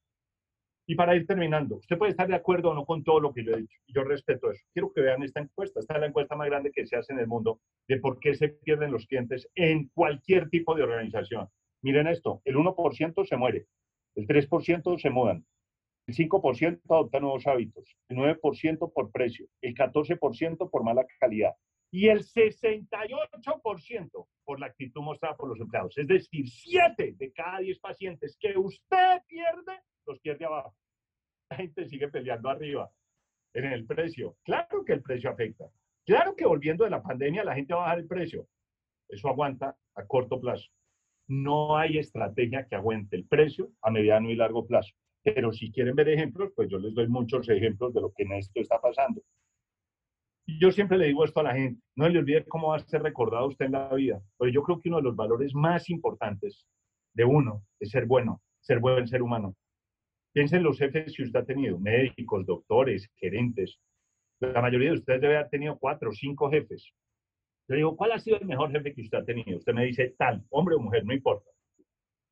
Y para ir terminando, usted puede estar de acuerdo o no con todo lo que yo he dicho. Yo respeto eso. Quiero que vean esta encuesta. Esta es la encuesta más grande que se hace en el mundo de por qué se pierden los clientes en cualquier tipo de organización. Miren esto, el 1% se muere, el 3% se mudan, el 5% adopta nuevos hábitos, el 9% por precio, el 14% por mala calidad y el 68% por la actitud mostrada por los empleados. Es decir, 7 de cada 10 pacientes que usted pierde, los pierde abajo. *laughs* La gente sigue peleando arriba en el precio. Claro que el precio afecta. Claro que volviendo de la pandemia la gente va a bajar el precio. Eso aguanta a corto plazo. No hay estrategia que aguante el precio a mediano y largo plazo. Pero si quieren ver ejemplos, pues yo les doy muchos ejemplos de lo que en esto está pasando. Yo siempre le digo esto a la gente, no le olvide cómo va a ser recordado usted en la vida, porque yo creo que uno de los valores más importantes de uno es ser bueno, ser buen ser humano. Piensen en los jefes que usted ha tenido, médicos, doctores, gerentes. La mayoría de ustedes debe haber tenido cuatro o cinco jefes. Le digo, ¿cuál ha sido el mejor jefe que usted ha tenido? Usted me dice, tal, hombre o mujer, no importa.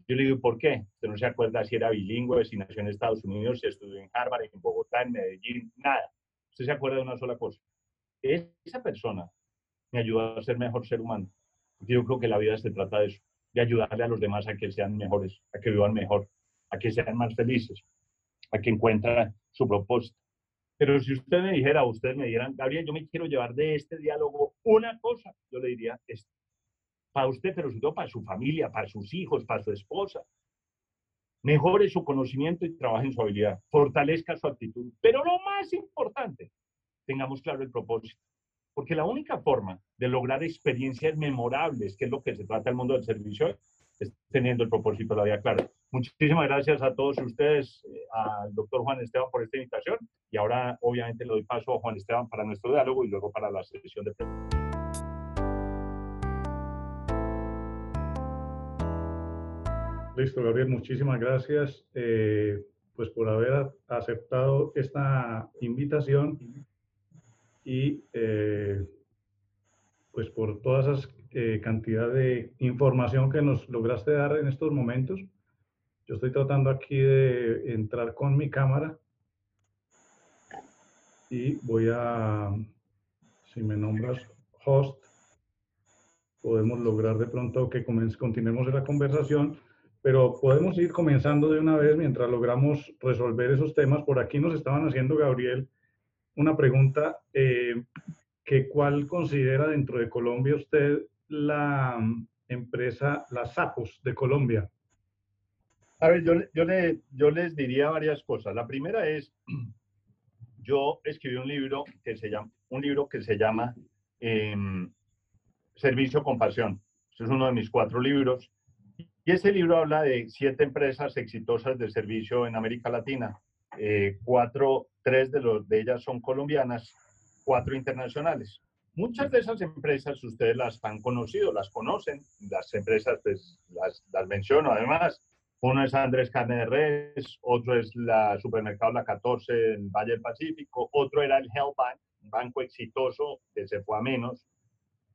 Yo le digo, ¿por qué? Usted no se acuerda si era bilingüe, si nació en Estados Unidos, si estudió en Harvard, en Bogotá, en Medellín, nada. Usted se acuerda de una sola cosa. Esa persona me ayudó a ser mejor ser humano. Yo creo que la vida se trata de eso, de ayudarle a los demás a que sean mejores, a que vivan mejor, a que sean más felices, a que encuentren su propósito. Pero si usted me dijera, ustedes me dieran, Gabriel, yo me quiero llevar de este diálogo una cosa, yo le diría esto para usted, pero sobre todo para su familia, para sus hijos, para su esposa. Mejore su conocimiento y trabaje en su habilidad. Fortalezca su actitud. Pero lo más importante, tengamos claro el propósito. Porque la única forma de lograr experiencias memorables, que es lo que se trata el mundo del servicio, teniendo el propósito de la vida clara. Muchísimas gracias a todos ustedes, eh, al doctor Juan Esteban por esta invitación. Y ahora, obviamente, le doy paso a Juan Esteban para nuestro diálogo y luego para la sesión de preguntas. Listo, Gabriel, muchísimas gracias eh, pues por haber aceptado esta invitación y eh, pues por toda esa eh, cantidad de información que nos lograste dar en estos momentos. Yo estoy tratando aquí de entrar con mi cámara y voy a, si me nombras host, podemos lograr de pronto que continuemos la conversación pero podemos ir comenzando de una vez mientras logramos resolver esos temas. Por aquí nos estaban haciendo, Gabriel, una pregunta, eh, que ¿cuál considera dentro de Colombia usted la mm, empresa, las SAPOS de Colombia? A ver, yo, yo, le, yo les diría varias cosas. La primera es, *clears throat* yo escribí un libro que se llama, un libro que se llama em, Servicio con Pasión. Este es uno de mis cuatro libros y ese libro habla de siete empresas exitosas de servicio en América Latina. Eh, cuatro, tres de, los, de ellas son colombianas, cuatro internacionales. Muchas de esas empresas ustedes las han conocido, las conocen, las empresas pues las, menciono además. Uno es Andrés Carne de Res, otro es la Supermercado La 14 en Valle del Pacífico, otro era el Health Bank, un banco exitoso que se fue a menos,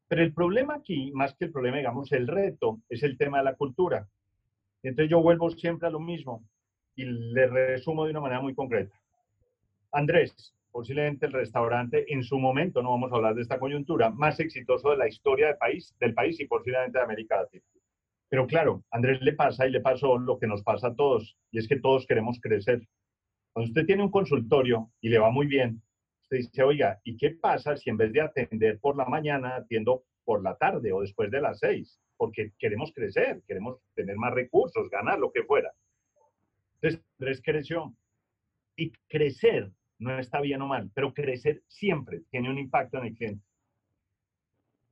pero el problema aquí, más que el problema, digamos, el reto, es el tema de la cultura. Entonces yo vuelvo siempre a lo mismo y le resumo de una manera muy concreta. Andrés, posiblemente el restaurante en su momento, no vamos a hablar de esta coyuntura, más exitoso de la historia del país, del país y posiblemente de América Latina. Pero claro, Andrés le pasa y le pasó lo que nos pasa a todos, y es que todos queremos crecer. Cuando usted tiene un consultorio y le va muy bien, Usted dice, oiga, ¿y qué pasa si en vez de atender por la mañana, atiendo por la tarde o después de las seis? Porque queremos crecer, queremos tener más recursos, ganar lo que fuera. Entonces, Andrés creció. Y crecer no está bien o mal, pero crecer siempre tiene un impacto en el cliente.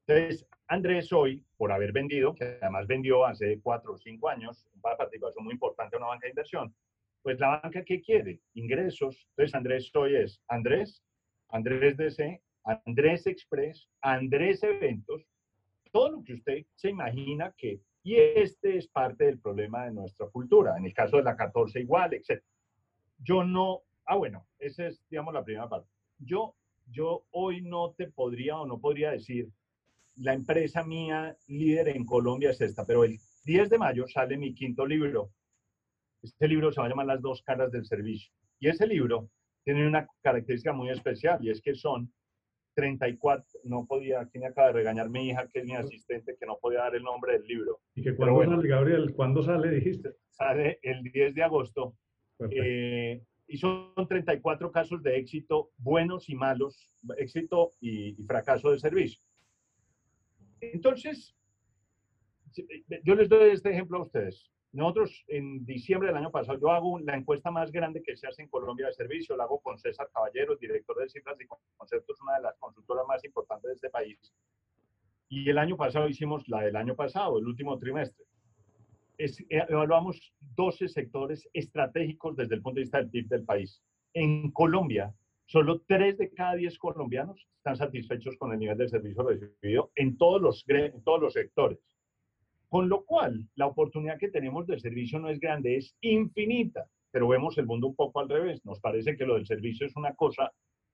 Entonces, Andrés hoy, por haber vendido, que además vendió hace cuatro o cinco años, una participación muy importante en una banca de inversión, pues la banca, ¿qué quiere? Ingresos. Entonces, Andrés hoy es Andrés, Andrés DC, Andrés Express, Andrés Eventos, todo lo que usted se imagina que, y este es parte del problema de nuestra cultura, en el caso de la 14 igual, etc. Yo no, ah bueno, esa es, digamos, la primera parte. Yo, yo hoy no te podría o no podría decir, la empresa mía líder en Colombia es esta, pero el 10 de mayo sale mi quinto libro. Este libro se va a llamar Las dos caras del servicio. Y ese libro tiene una característica muy especial y es que son 34, no podía, aquí me acaba de regañar mi hija, que es mi asistente, que no podía dar el nombre del libro. ¿Y que cuándo sale, Gabriel? ¿Cuándo sale, dijiste? Sale el 10 de agosto. Eh, y son 34 casos de éxito buenos y malos, éxito y fracaso del servicio. Entonces, yo les doy este ejemplo a ustedes. Nosotros en diciembre del año pasado, yo hago la encuesta más grande que se hace en Colombia de servicio, la hago con César Caballero, director de cifras y conceptos, una de las consultoras más importantes de este país. Y el año pasado hicimos la del año pasado, el último trimestre. Es, eh, evaluamos 12 sectores estratégicos desde el punto de vista del PIB del país. En Colombia, Solo 3 de cada 10 colombianos están satisfechos con el nivel de servicio recibido en todos los, en todos los sectores. Con lo cual, la oportunidad que tenemos del servicio no es grande, es infinita, pero vemos el mundo un poco al revés. Nos parece que lo del servicio es una cosa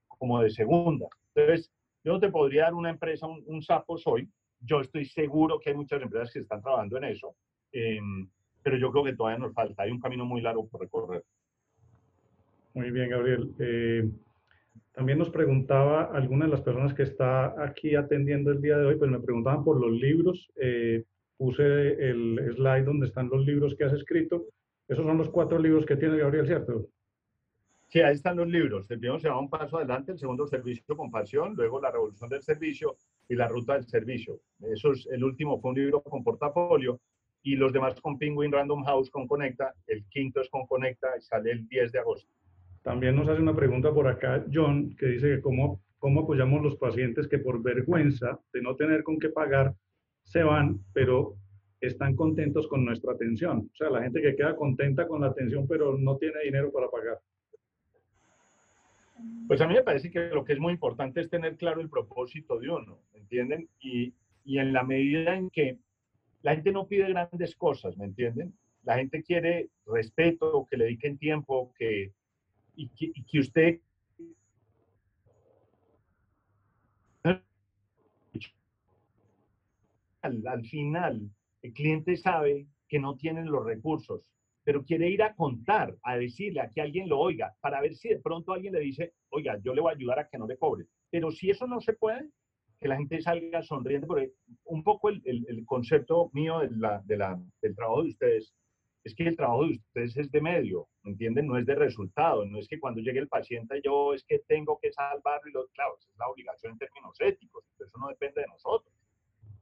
como de segunda. Entonces, yo no te podría dar una empresa, un, sapo hoy. Yo estoy seguro que hay muchas empresas que están trabajando en eso, em, pero yo creo que todavía nos falta. Hay un camino muy largo por recorrer. Muy bien, Gabriel. Eh, también nos preguntaba alguna de las personas que está aquí atendiendo el día de hoy, pues me preguntaban por los libros. Eh, puse el slide donde están los libros que has escrito. Esos son los cuatro libros que tiene Gabriel, ¿cierto? Sí, ahí están los libros. El primero se llama Un Paso Adelante, el segundo Servicio con Pasión, luego La Revolución del Servicio y La Ruta del Servicio. Eso es, el último fue un libro con portafolio y los demás con Penguin Random House con Conecta. El quinto es con Conecta y sale el 10 de agosto. También nos hace una pregunta por acá John, que dice que cómo, cómo apoyamos los pacientes que por vergüenza de no tener con qué pagar se van, pero están contentos con nuestra atención. O sea, la gente que queda contenta con la atención, pero no tiene dinero para pagar. Pues a mí me parece que lo que es muy importante es tener claro el propósito de uno, ¿entienden? Y, y en la medida en que la gente no pide grandes cosas, ¿me entienden? La gente quiere respeto, que le dediquen tiempo, que, y que, usted al, final el cliente sabe que no tiene los recursos, pero quiere ir a contar, a decirle, a que alguien lo oiga, para ver si de pronto alguien le dice, oiga, yo le voy a ayudar a que no le cobre. Pero si eso no se puede, que la gente salga sonriendo, porque un poco el, el, concepto mío de la, de la, del trabajo de ustedes es que el trabajo de ustedes es de medio, ¿me entienden? No es de resultado, no es que cuando llegue el paciente yo es que tengo que salvarlo y lo, claro, esa es la obligación en términos éticos, eso no depende de nosotros.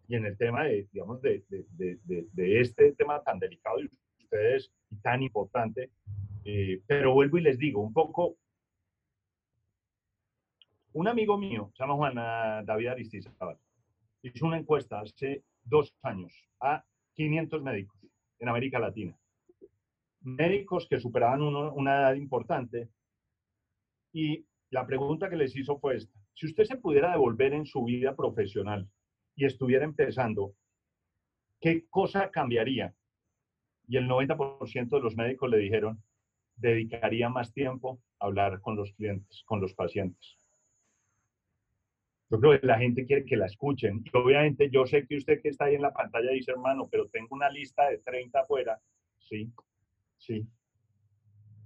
Y en el tema de, digamos, de, de, de, este tema tan delicado de ustedes y tan importante, eh, pero vuelvo y les digo, un poco, un amigo mío, se llama Juan David Aristizábal, hizo una encuesta hace dos años a 500 médicos en América Latina médicos que superaban una edad importante. Y la pregunta que les hizo fue esta. Si usted se pudiera devolver en su vida profesional y estuviera empezando, ¿qué cosa cambiaría? Y el 90% de los médicos le dijeron, dedicaría más tiempo a hablar con los clientes, con los pacientes. Yo creo que la gente quiere que la escuchen. Obviamente yo sé que usted que está ahí en la pantalla dice, hermano, pero tengo una lista de 30 afuera. Sí, Sí,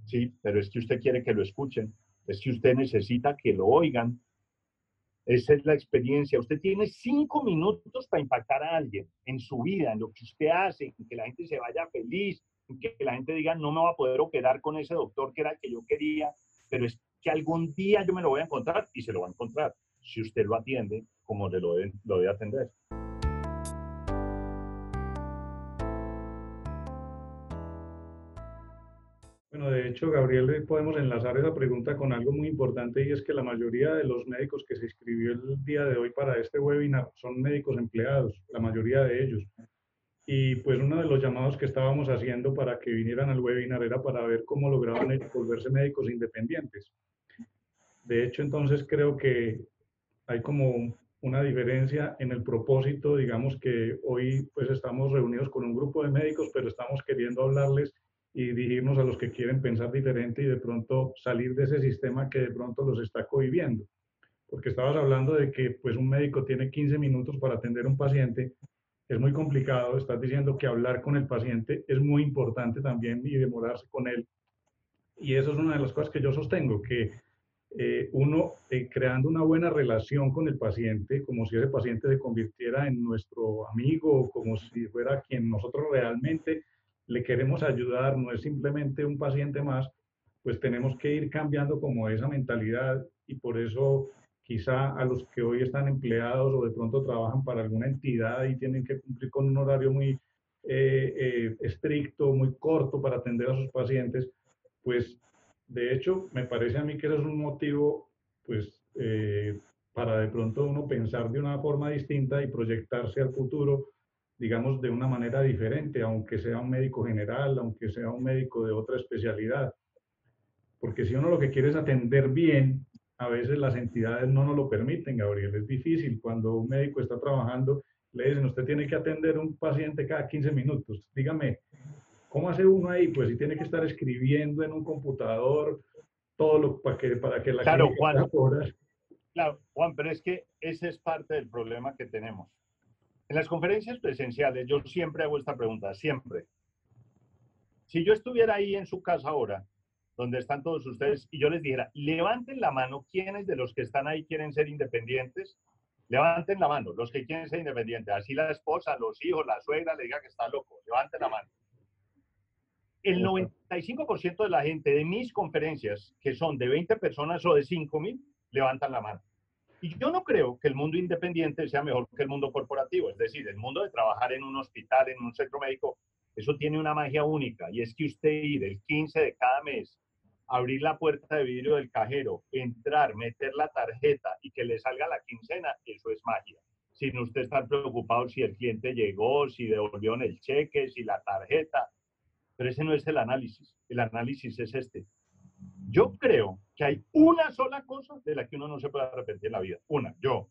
sí, pero es que usted quiere que lo escuchen, es que usted necesita que lo oigan. Esa es la experiencia. Usted tiene cinco minutos para impactar a alguien en su vida, en lo que usted hace, en que la gente se vaya feliz, en que la gente diga, no me va a poder operar con ese doctor que era el que yo quería, pero es que algún día yo me lo voy a encontrar y se lo va a encontrar si usted lo atiende como le lo, lo debe atender. Bueno, de hecho, Gabriel, podemos enlazar esa pregunta con algo muy importante y es que la mayoría de los médicos que se inscribió el día de hoy para este webinar son médicos empleados, la mayoría de ellos. Y pues uno de los llamados que estábamos haciendo para que vinieran al webinar era para ver cómo lograban volverse médicos independientes. De hecho, entonces creo que hay como una diferencia en el propósito, digamos que hoy pues estamos reunidos con un grupo de médicos, pero estamos queriendo hablarles y dirigirnos a los que quieren pensar diferente y de pronto salir de ese sistema que de pronto los está cohibiendo. Porque estabas hablando de que pues un médico tiene 15 minutos para atender a un paciente, es muy complicado, estás diciendo que hablar con el paciente es muy importante también y demorarse con él. Y eso es una de las cosas que yo sostengo, que eh, uno eh, creando una buena relación con el paciente, como si ese paciente se convirtiera en nuestro amigo, como si fuera quien nosotros realmente le queremos ayudar, no es simplemente un paciente más, pues tenemos que ir cambiando como esa mentalidad y por eso quizá a los que hoy están empleados o de pronto trabajan para alguna entidad y tienen que cumplir con un horario muy eh, estricto, muy corto para atender a sus pacientes, pues de hecho me parece a mí que eso es un motivo pues eh, para de pronto uno pensar de una forma distinta y proyectarse al futuro digamos, de una manera diferente, aunque sea un médico general, aunque sea un médico de otra especialidad. Porque si uno lo que quiere es atender bien, a veces las entidades no nos lo permiten, Gabriel. Es difícil cuando un médico está trabajando, le dicen, usted tiene que atender un paciente cada 15 minutos. Dígame, ¿cómo hace uno ahí? Pues si tiene que estar escribiendo en un computador todo lo para que, para que la claro, Juan, Claro, Juan, pero es que ese es parte del problema que tenemos en las conferencias presenciales yo siempre hago esta pregunta, siempre. Si yo estuviera ahí en su casa ahora, donde están todos ustedes, y yo les dijera, levanten la mano, ¿quiénes de los que están ahí quieren ser independientes? Levanten la mano, los que quieren ser independientes. Así la esposa, los hijos, la suegra le diga que está loco, levanten la mano. El 95% de la gente de mis conferencias, que son de 20 personas o de 5 mil, levantan la mano. Y yo no creo que el mundo independiente sea mejor que el mundo corporativo. Es decir, el mundo de trabajar en un hospital, en un centro médico, eso tiene una magia única. Y es que usted ir el 15 de cada mes, abrir la puerta de vidrio del cajero, entrar, meter la tarjeta y que le salga la quincena, eso es magia. Sin usted estar preocupado si el cliente llegó, si devolvió el cheque, si la tarjeta. Pero ese no es el análisis. El análisis es este. Yo creo que hay una sola cosa de la que uno no se puede arrepentir en la vida. Una, yo.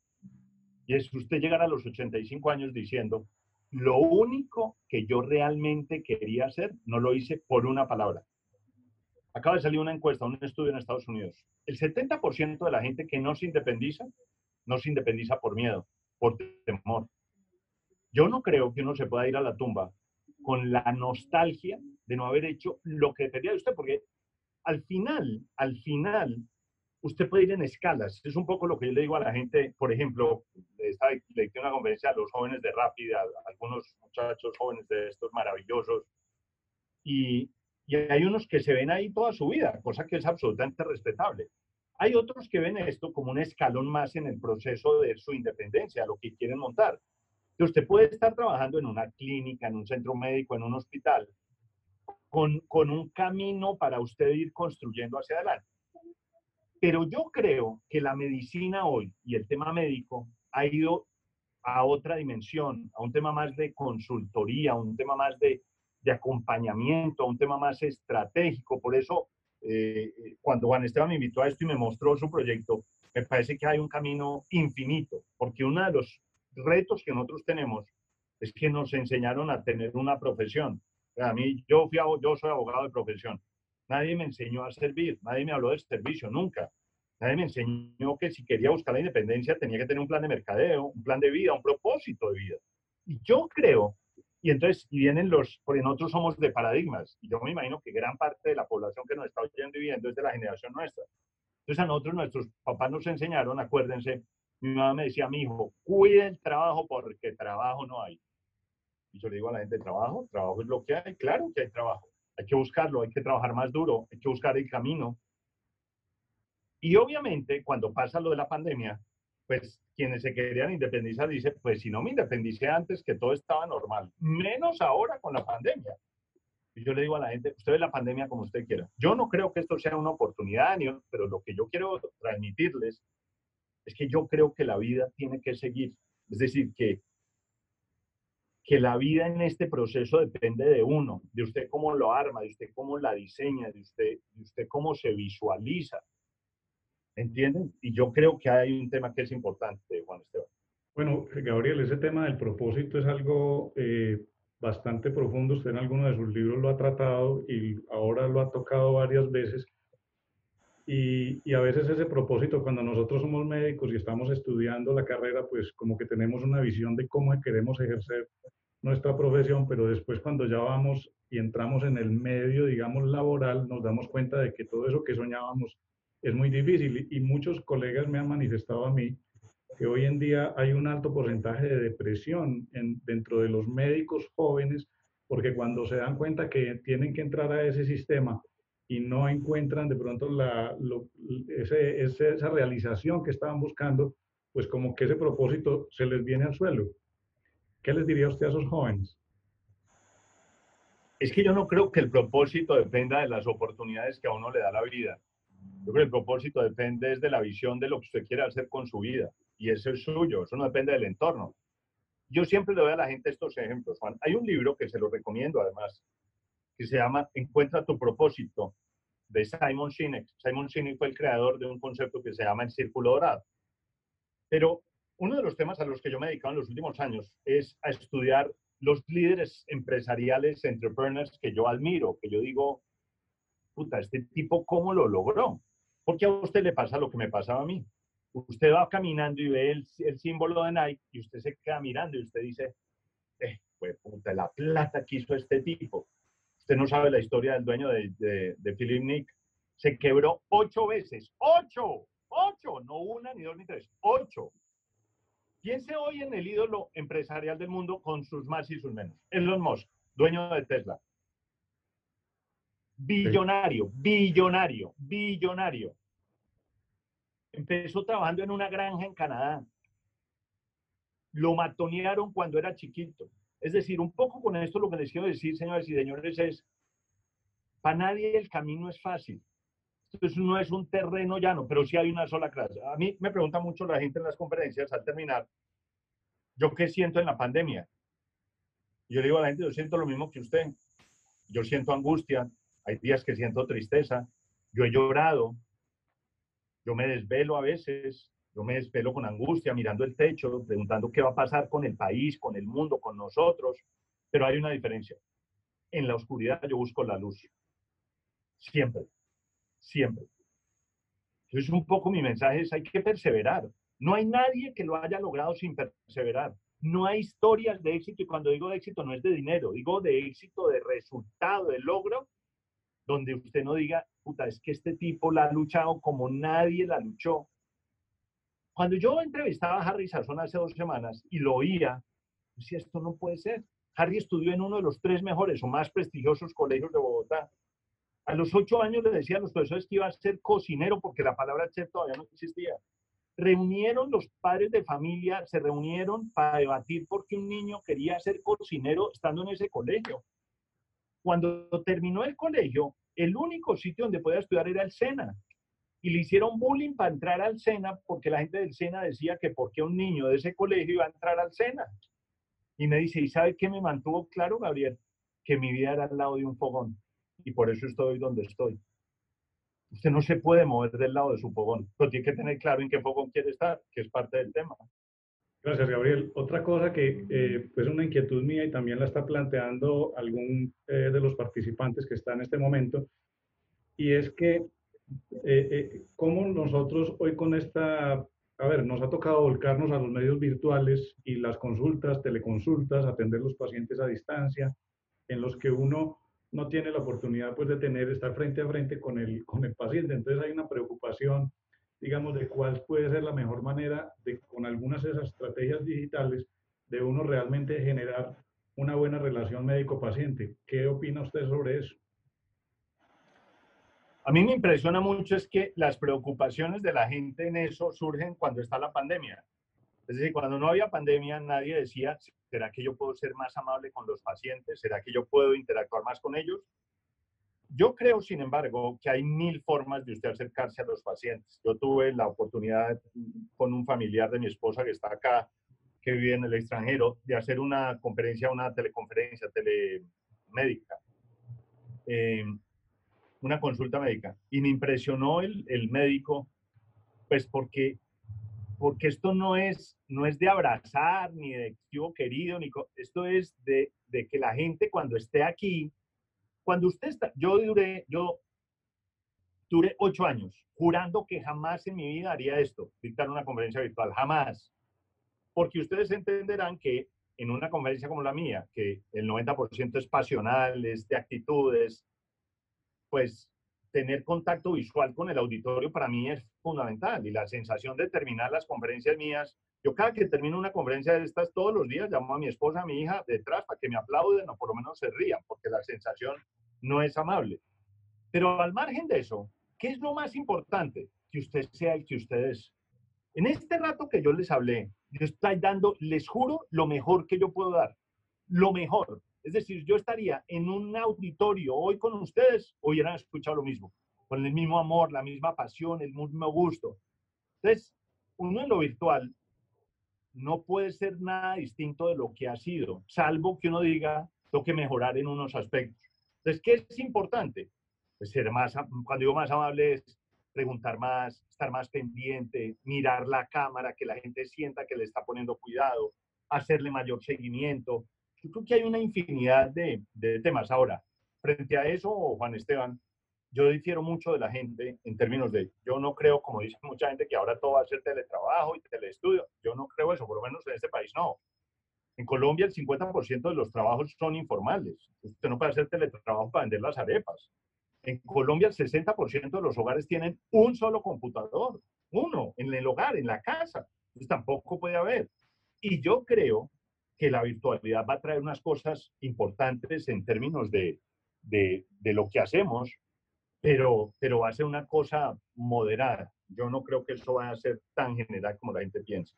Y es usted llegar a los 85 años diciendo, lo único que yo realmente quería hacer, no lo hice por una palabra. Acaba de salir una encuesta, un estudio en Estados Unidos. El 70% de la gente que no se independiza, no se independiza por miedo, por temor. Yo no creo que uno se pueda ir a la tumba con la nostalgia de no haber hecho lo que pedía de usted, porque al final, al final, usted puede ir en escalas. Es un poco lo que yo le digo a la gente, por ejemplo, esta, le dicté una conferencia a los jóvenes de Rápida, a algunos muchachos jóvenes de estos maravillosos, y, y hay unos que se ven ahí toda su vida, cosa que es absolutamente respetable. Hay otros que ven esto como un escalón más en el proceso de su independencia, lo que quieren montar. Usted puede estar trabajando en una clínica, en un centro médico, en un hospital, con, un camino para usted ir construyendo hacia adelante. Pero yo creo que la medicina hoy y el tema médico ha ido a otra dimensión, a un tema más de consultoría, a un tema más de, acompañamiento, a un tema más estratégico. Por eso, eh, cuando Juan Esteban me invitó a esto y me mostró su proyecto, me parece que hay un camino infinito, porque uno de los retos que nosotros tenemos es que nos enseñaron a tener una profesión, a mí, yo, fui, yo soy abogado de profesión. Nadie me enseñó a servir, nadie me habló de servicio, nunca. Nadie me enseñó que si quería buscar la independencia tenía que tener un plan de mercadeo, un plan de vida, un propósito de vida. Y yo creo, y entonces, y vienen los, porque nosotros somos de paradigmas, y yo me imagino que gran parte de la población que nos está oyendo y viendo es de la generación nuestra. Entonces a nosotros nuestros papás nos enseñaron, acuérdense, mi mamá me decía, mi hijo, cuide el trabajo porque trabajo no hay. Y yo le digo a la gente, ¿trabajo? ¿Trabajo es lo que hay? Claro que hay trabajo. Hay que buscarlo, hay que trabajar más duro, hay que buscar el camino. Y obviamente, cuando pasa lo de la pandemia, pues quienes se querían independizar dicen, pues si no me independicé antes, que todo estaba normal, menos ahora con la pandemia. Y yo le digo a la gente, usted ve la pandemia como usted quiera. Yo no creo que esto sea una oportunidad, pero lo que yo quiero transmitirles es que yo creo que la vida tiene que seguir. Es decir, que, que la vida en este proceso depende de uno, de usted cómo lo arma, de usted cómo la diseña, de usted, de usted cómo se visualiza. ¿Entienden? Y yo creo que hay un tema que es importante, Juan Esteban. Bueno, Gabriel, ese tema del propósito es algo eh, bastante profundo. Usted en alguno de sus libros lo ha tratado y ahora lo ha tocado varias veces. Y, a veces ese propósito, cuando nosotros somos médicos y estamos estudiando la carrera, pues como que tenemos una visión de cómo queremos ejercer nuestra profesión, pero después cuando ya vamos y entramos en el medio, digamos, laboral, nos damos cuenta de que todo eso que soñábamos es muy difícil. Y muchos colegas me han manifestado a mí que hoy en día hay un alto porcentaje de depresión en, dentro de los médicos jóvenes, porque cuando se dan cuenta que tienen que entrar a ese sistema y no encuentran de pronto la, ese, esa realización que estaban buscando, pues como que ese propósito se les viene al suelo. ¿Qué les diría usted a esos jóvenes? Es que yo no creo que el propósito dependa de las oportunidades que a uno le da la vida. Yo creo que el propósito depende de la visión de lo que usted quiere hacer con su vida y eso es suyo, eso no depende del entorno. Yo siempre le doy a la gente estos ejemplos, Juan. Hay un libro que se lo recomiendo además, que se llama Encuentra tu propósito, de Simon Sinek. Simon Sinek fue el creador de un concepto que se llama el círculo dorado. Pero uno de los temas a los que yo me he dedicado en los últimos años es a estudiar los líderes empresariales, entrepreneurs que yo admiro, que yo digo, puta, este tipo, ¿cómo lo logró? Porque a usted le pasa lo que me pasaba a mí usted va caminando y ve el, el, símbolo de Nike y usted se queda mirando y usted dice, eh, pues puta, la plata que hizo este tipo. Usted no sabe la historia del dueño de, de, de Philip Nick. Se quebró ocho veces. ¡Ocho! ¡Ocho! No una, ni dos, ni tres. ¡Ocho! Piense hoy en el ídolo empresarial del mundo con sus más y sus menos. Elon Musk, dueño de Tesla. Billonario, billonario, billonario Empezó trabajando en una granja en Canadá. Lo matonearon cuando era chiquito. Es decir, un poco con esto lo que les quiero decir, señores y señores, es, para nadie el camino es fácil. Esto no es un terreno llano, pero sí hay una sola clase. A mí me pregunta mucho la gente en las conferencias al terminar, ¿yo qué siento en la pandemia? Yo digo a la gente, yo siento lo mismo que usted. Yo siento angustia, hay días que siento tristeza, yo he llorado, yo me desvelo a veces, yo me desvelo con angustia, mirando el techo, preguntando qué va a pasar con el país, con el mundo, con nosotros, pero hay una diferencia. En la oscuridad yo busco la luz. Siempre, siempre. Entonces, un poco mi mensaje es, hay que perseverar. No hay nadie que lo haya logrado sin perseverar. No hay historias de éxito, y cuando digo de éxito no es de dinero, digo de éxito, de resultado, de logro, donde usted no diga, puta, es que este tipo la ha luchado como nadie la luchó. Cuando yo entrevistaba a Harry Sasson hace dos semanas y lo oía, decía, esto no puede ser. Harry estudió en uno de los tres mejores o más prestigiosos colegios de Bogotá. A los ocho años le decía a los profesores que iba a ser cocinero porque la palabra chef todavía no existía. Reunieron los padres de familia, se reunieron para debatir porque un niño quería ser cocinero estando en ese colegio. Cuando terminó el colegio, el único sitio donde podía estudiar era el SENA. Y le hicieron bullying para entrar al SENA porque la gente del SENA decía que por qué un niño de ese colegio iba a entrar al SENA. Y me dice, ¿y sabe qué me mantuvo claro, Gabriel? Que mi vida era al lado de un fogón. Y por eso estoy donde estoy. Usted no se puede mover del lado de su fogón, pero tiene que tener claro en qué fogón quiere estar, que es parte del tema. Gracias, Gabriel. Otra cosa que eh, pues una inquietud mía y también la está planteando algún eh, de los participantes que está en este momento, y es que eh, eh, cómo nosotros hoy con esta, a ver, nos ha tocado volcarnos a los medios virtuales y las consultas, teleconsultas, atender los pacientes a distancia, en los que uno no tiene la oportunidad pues de tener, estar frente a frente con el, con el paciente. Entonces hay una preocupación digamos, de cuál puede ser la mejor manera de, con algunas de esas estrategias digitales, de uno realmente generar una buena relación médico-paciente. ¿Qué opina usted sobre eso? A mí me impresiona mucho es que las preocupaciones de la gente en eso surgen cuando está la pandemia. Es decir, cuando no había pandemia, nadie decía, ¿Será que yo puedo ser más amable con los pacientes? ¿Será que yo puedo interactuar más con ellos? Yo creo, sin embargo, que hay mil formas de usted acercarse a los pacientes. Yo tuve la oportunidad con un familiar de mi esposa que está acá, que vive en el extranjero, de hacer una conferencia, una teleconferencia telemédica, eh, una consulta médica. Y me impresionó el, el médico, pues porque porque esto no es, no es de abrazar, ni de tío querido, ni esto es de, de, que la gente cuando esté aquí, cuando usted está, yo duré, yo duré ocho años jurando que jamás en mi vida haría esto, dictar una conferencia virtual, jamás. Porque ustedes entenderán que en una conferencia como la mía, que el 90% es pasional, es de actitudes, pues tener contacto visual con el auditorio para mí es fundamental y la sensación de terminar las conferencias mías, yo cada que termino una conferencia de estas todos los días llamo a mi esposa, a mi hija detrás para que me aplauden o por lo menos se rían, porque la sensación no es amable. Pero al margen de eso, ¿qué es lo más importante? Que usted sea el que usted es. En este rato que yo les hablé, yo estoy dando, les juro, lo mejor que yo puedo dar. Lo mejor. Es decir, yo estaría en un auditorio hoy con ustedes, hubieran escuchado lo mismo, con el mismo amor, la misma pasión, el mismo gusto. Entonces, uno en lo virtual no puede ser nada distinto de lo que ha sido, salvo que uno diga, tengo que mejorar en unos aspectos. Entonces, ¿qué es importante? Pues ser más, cuando digo más amable es preguntar más, estar más pendiente, mirar la cámara, que la gente sienta que le está poniendo cuidado, hacerle mayor seguimiento, yo creo que hay una infinidad de, de temas. Ahora, frente a eso, Juan Esteban, yo difiero mucho de la gente en términos de, yo no creo, como dice *laughs* mucha gente, que ahora todo va a ser teletrabajo y telestudio. Yo no creo eso, por lo menos en este país no. En Colombia el 50% de los trabajos son informales. Usted no puede hacer teletrabajo para vender las arepas. En Colombia el 60% de los hogares tienen un solo computador, uno, en el hogar, en la casa. Entonces tampoco puede haber. Y yo creo que la virtualidad va a traer unas cosas importantes en términos de, de, lo que hacemos, pero, pero va a ser una cosa moderada. Yo no creo que eso vaya a ser tan general como la gente piensa.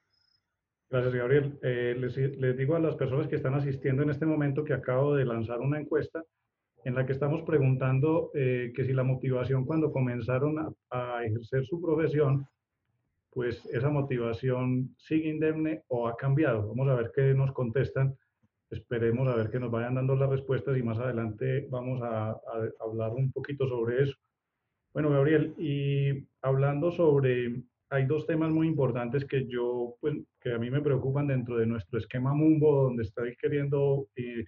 Gracias, Gabriel. Eh, les, les, digo a las personas que están asistiendo en este momento que acabo de lanzar una encuesta en la que estamos preguntando eh, que si la motivación cuando comenzaron a ejercer su profesión pues esa motivación sigue indemne o ha cambiado. Vamos a ver qué nos contestan. Esperemos a ver que nos vayan dando las respuestas y más adelante vamos a, hablar un poquito sobre eso. Bueno, Gabriel, y hablando sobre, hay dos temas muy importantes que yo, pues, que a mí me preocupan dentro de nuestro esquema Mumbo, donde estoy queriendo eh,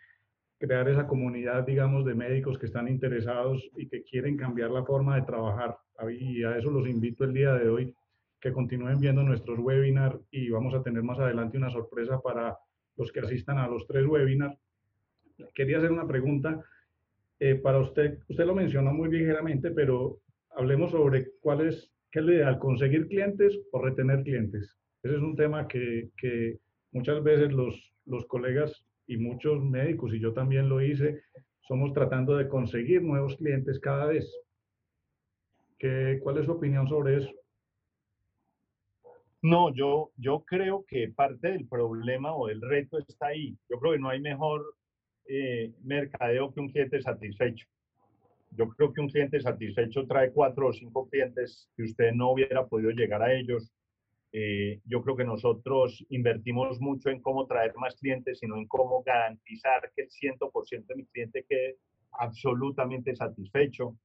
crear esa comunidad, digamos, de médicos que están interesados y que quieren cambiar la forma de trabajar. Y a eso los invito el día de hoy que continúen viendo nuestros webinars y vamos a tener más adelante una sorpresa para los que asistan a los tres webinars. Quería hacer una pregunta eh, para usted. Usted lo mencionó muy ligeramente, pero hablemos sobre cuál es, qué es lo ideal, conseguir clientes o retener clientes. Ese es un tema que, que muchas veces los, los colegas y muchos médicos, y yo también lo hice, somos tratando de conseguir nuevos clientes cada vez. ¿Qué, ¿Cuál es su opinión sobre eso? No, yo, yo creo que parte del problema o del reto está ahí. Yo creo que no hay mejor eh, mercadeo que un cliente satisfecho. Yo creo que un cliente satisfecho trae cuatro o cinco clientes que usted no hubiera podido llegar a ellos. Eh, yo creo que nosotros invertimos mucho en cómo traer más clientes, sino en cómo garantizar que el 100% de mi cliente quede absolutamente satisfecho.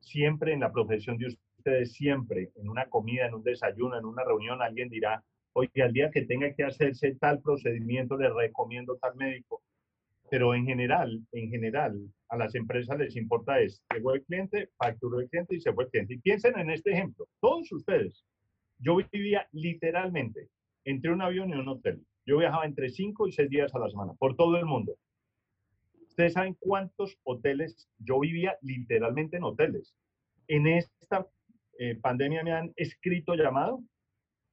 Siempre en la profesión de ustedes siempre, en una comida, en un desayuno, en una reunión, alguien dirá, oye, al día que tenga que hacerse tal procedimiento, le recomiendo tal médico. Pero en general, en general, a las empresas les importa es, llegó el cliente, facturó el cliente y se fue el cliente. Y piensen en este ejemplo, todos ustedes. Yo vivía literalmente entre un avión y un hotel. Yo viajaba entre cinco y seis días a la semana, por todo el mundo. Ustedes saben cuántos hoteles, yo vivía literalmente en hoteles. En esta eh, pandemia me han escrito llamado?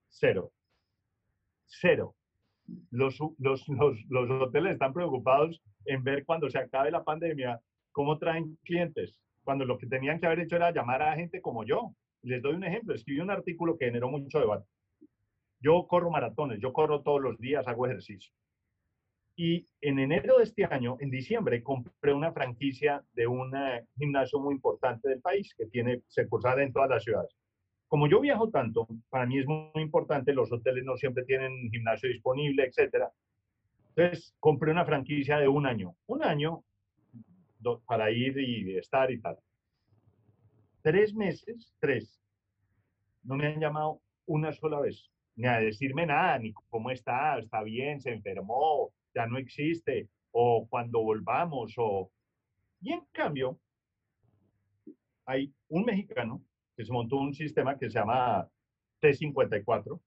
Cero. Cero. Los, los, los, los, hoteles están preocupados en ver cuando se acabe la pandemia cómo traen clientes, cuando lo que tenían que haber hecho era llamar a gente como yo. Les doy un ejemplo, escribí un artículo que generó mucho debate. Yo corro maratones, yo corro todos los días, hago ejercicio. Y en enero de este año, en diciembre, compré una franquicia de un gimnasio muy importante del país que tiene sucursal en todas las ciudades. Como yo viajo tanto, para mí es muy importante, los hoteles no siempre tienen gimnasio disponible, etcétera. Entonces, compré una franquicia de un año. Un año para ir y estar y tal. Tres meses, tres. No me han llamado una sola vez, ni a decirme nada, ni cómo está, está bien, se enfermó, ya no existe, o cuando volvamos, o... Y en cambio, hay un mexicano que se montó un sistema que se llama T54,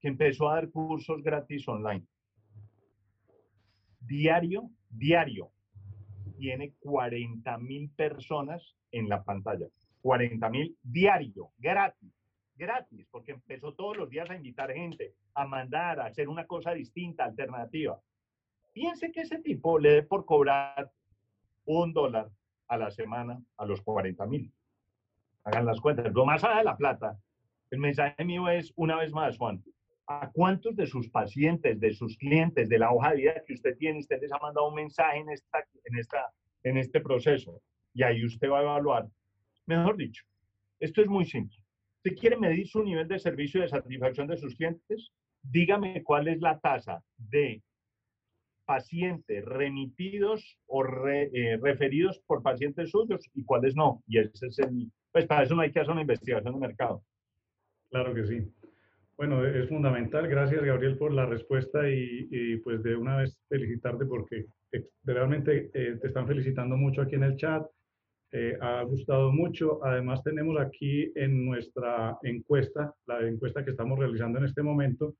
que empezó a dar cursos gratis online. Diario, diario. Tiene 40 mil personas en la pantalla. 40 mil diario, gratis, gratis, porque empezó todos los días a invitar gente, a mandar, a hacer una cosa distinta, alternativa. Piense que ese tipo le dé por cobrar un dólar a la semana a los 40 mil hagan las cuentas. Lo más allá de la plata, el mensaje mío es, una vez más, Juan, ¿a cuántos de sus pacientes, de sus clientes, de la hoja de vida que usted tiene, usted les ha mandado un mensaje en, esta, en, esta, en este proceso? Y ahí usted va a evaluar. Mejor dicho, esto es muy simple. ¿Usted quiere medir su nivel de servicio y de satisfacción de sus clientes? Dígame cuál es la tasa de pacientes remitidos o eh, referidos por pacientes suyos y cuáles no. Y ese es el, pues para eso no hay que hacer una investigación de mercado. Claro que sí. Bueno, es fundamental. Gracias, Gabriel, por la respuesta y, pues de una vez felicitarte porque realmente eh, te están felicitando mucho aquí en el chat. Eh, ha gustado mucho. Además, tenemos aquí en nuestra encuesta, la encuesta que estamos realizando en este momento,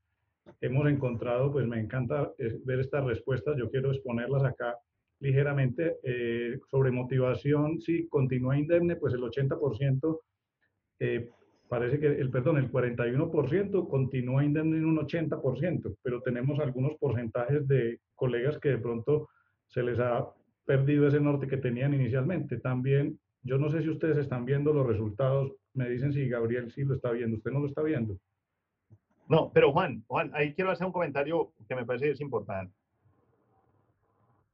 hemos encontrado, pues me encanta eh, ver estas respuestas. Yo quiero exponerlas acá ligeramente eh, sobre motivación, si continúa indemne, pues el 80%, eh, parece que el, perdón, el 41% continúa indemne en un 80%, pero tenemos algunos porcentajes de colegas que de pronto se les ha perdido ese norte que tenían inicialmente. También, yo no sé si ustedes están viendo los resultados, me dicen si Gabriel sí lo está viendo, usted no lo está viendo. No, pero Juan, Juan, ahí quiero hacer un comentario que me parece es importante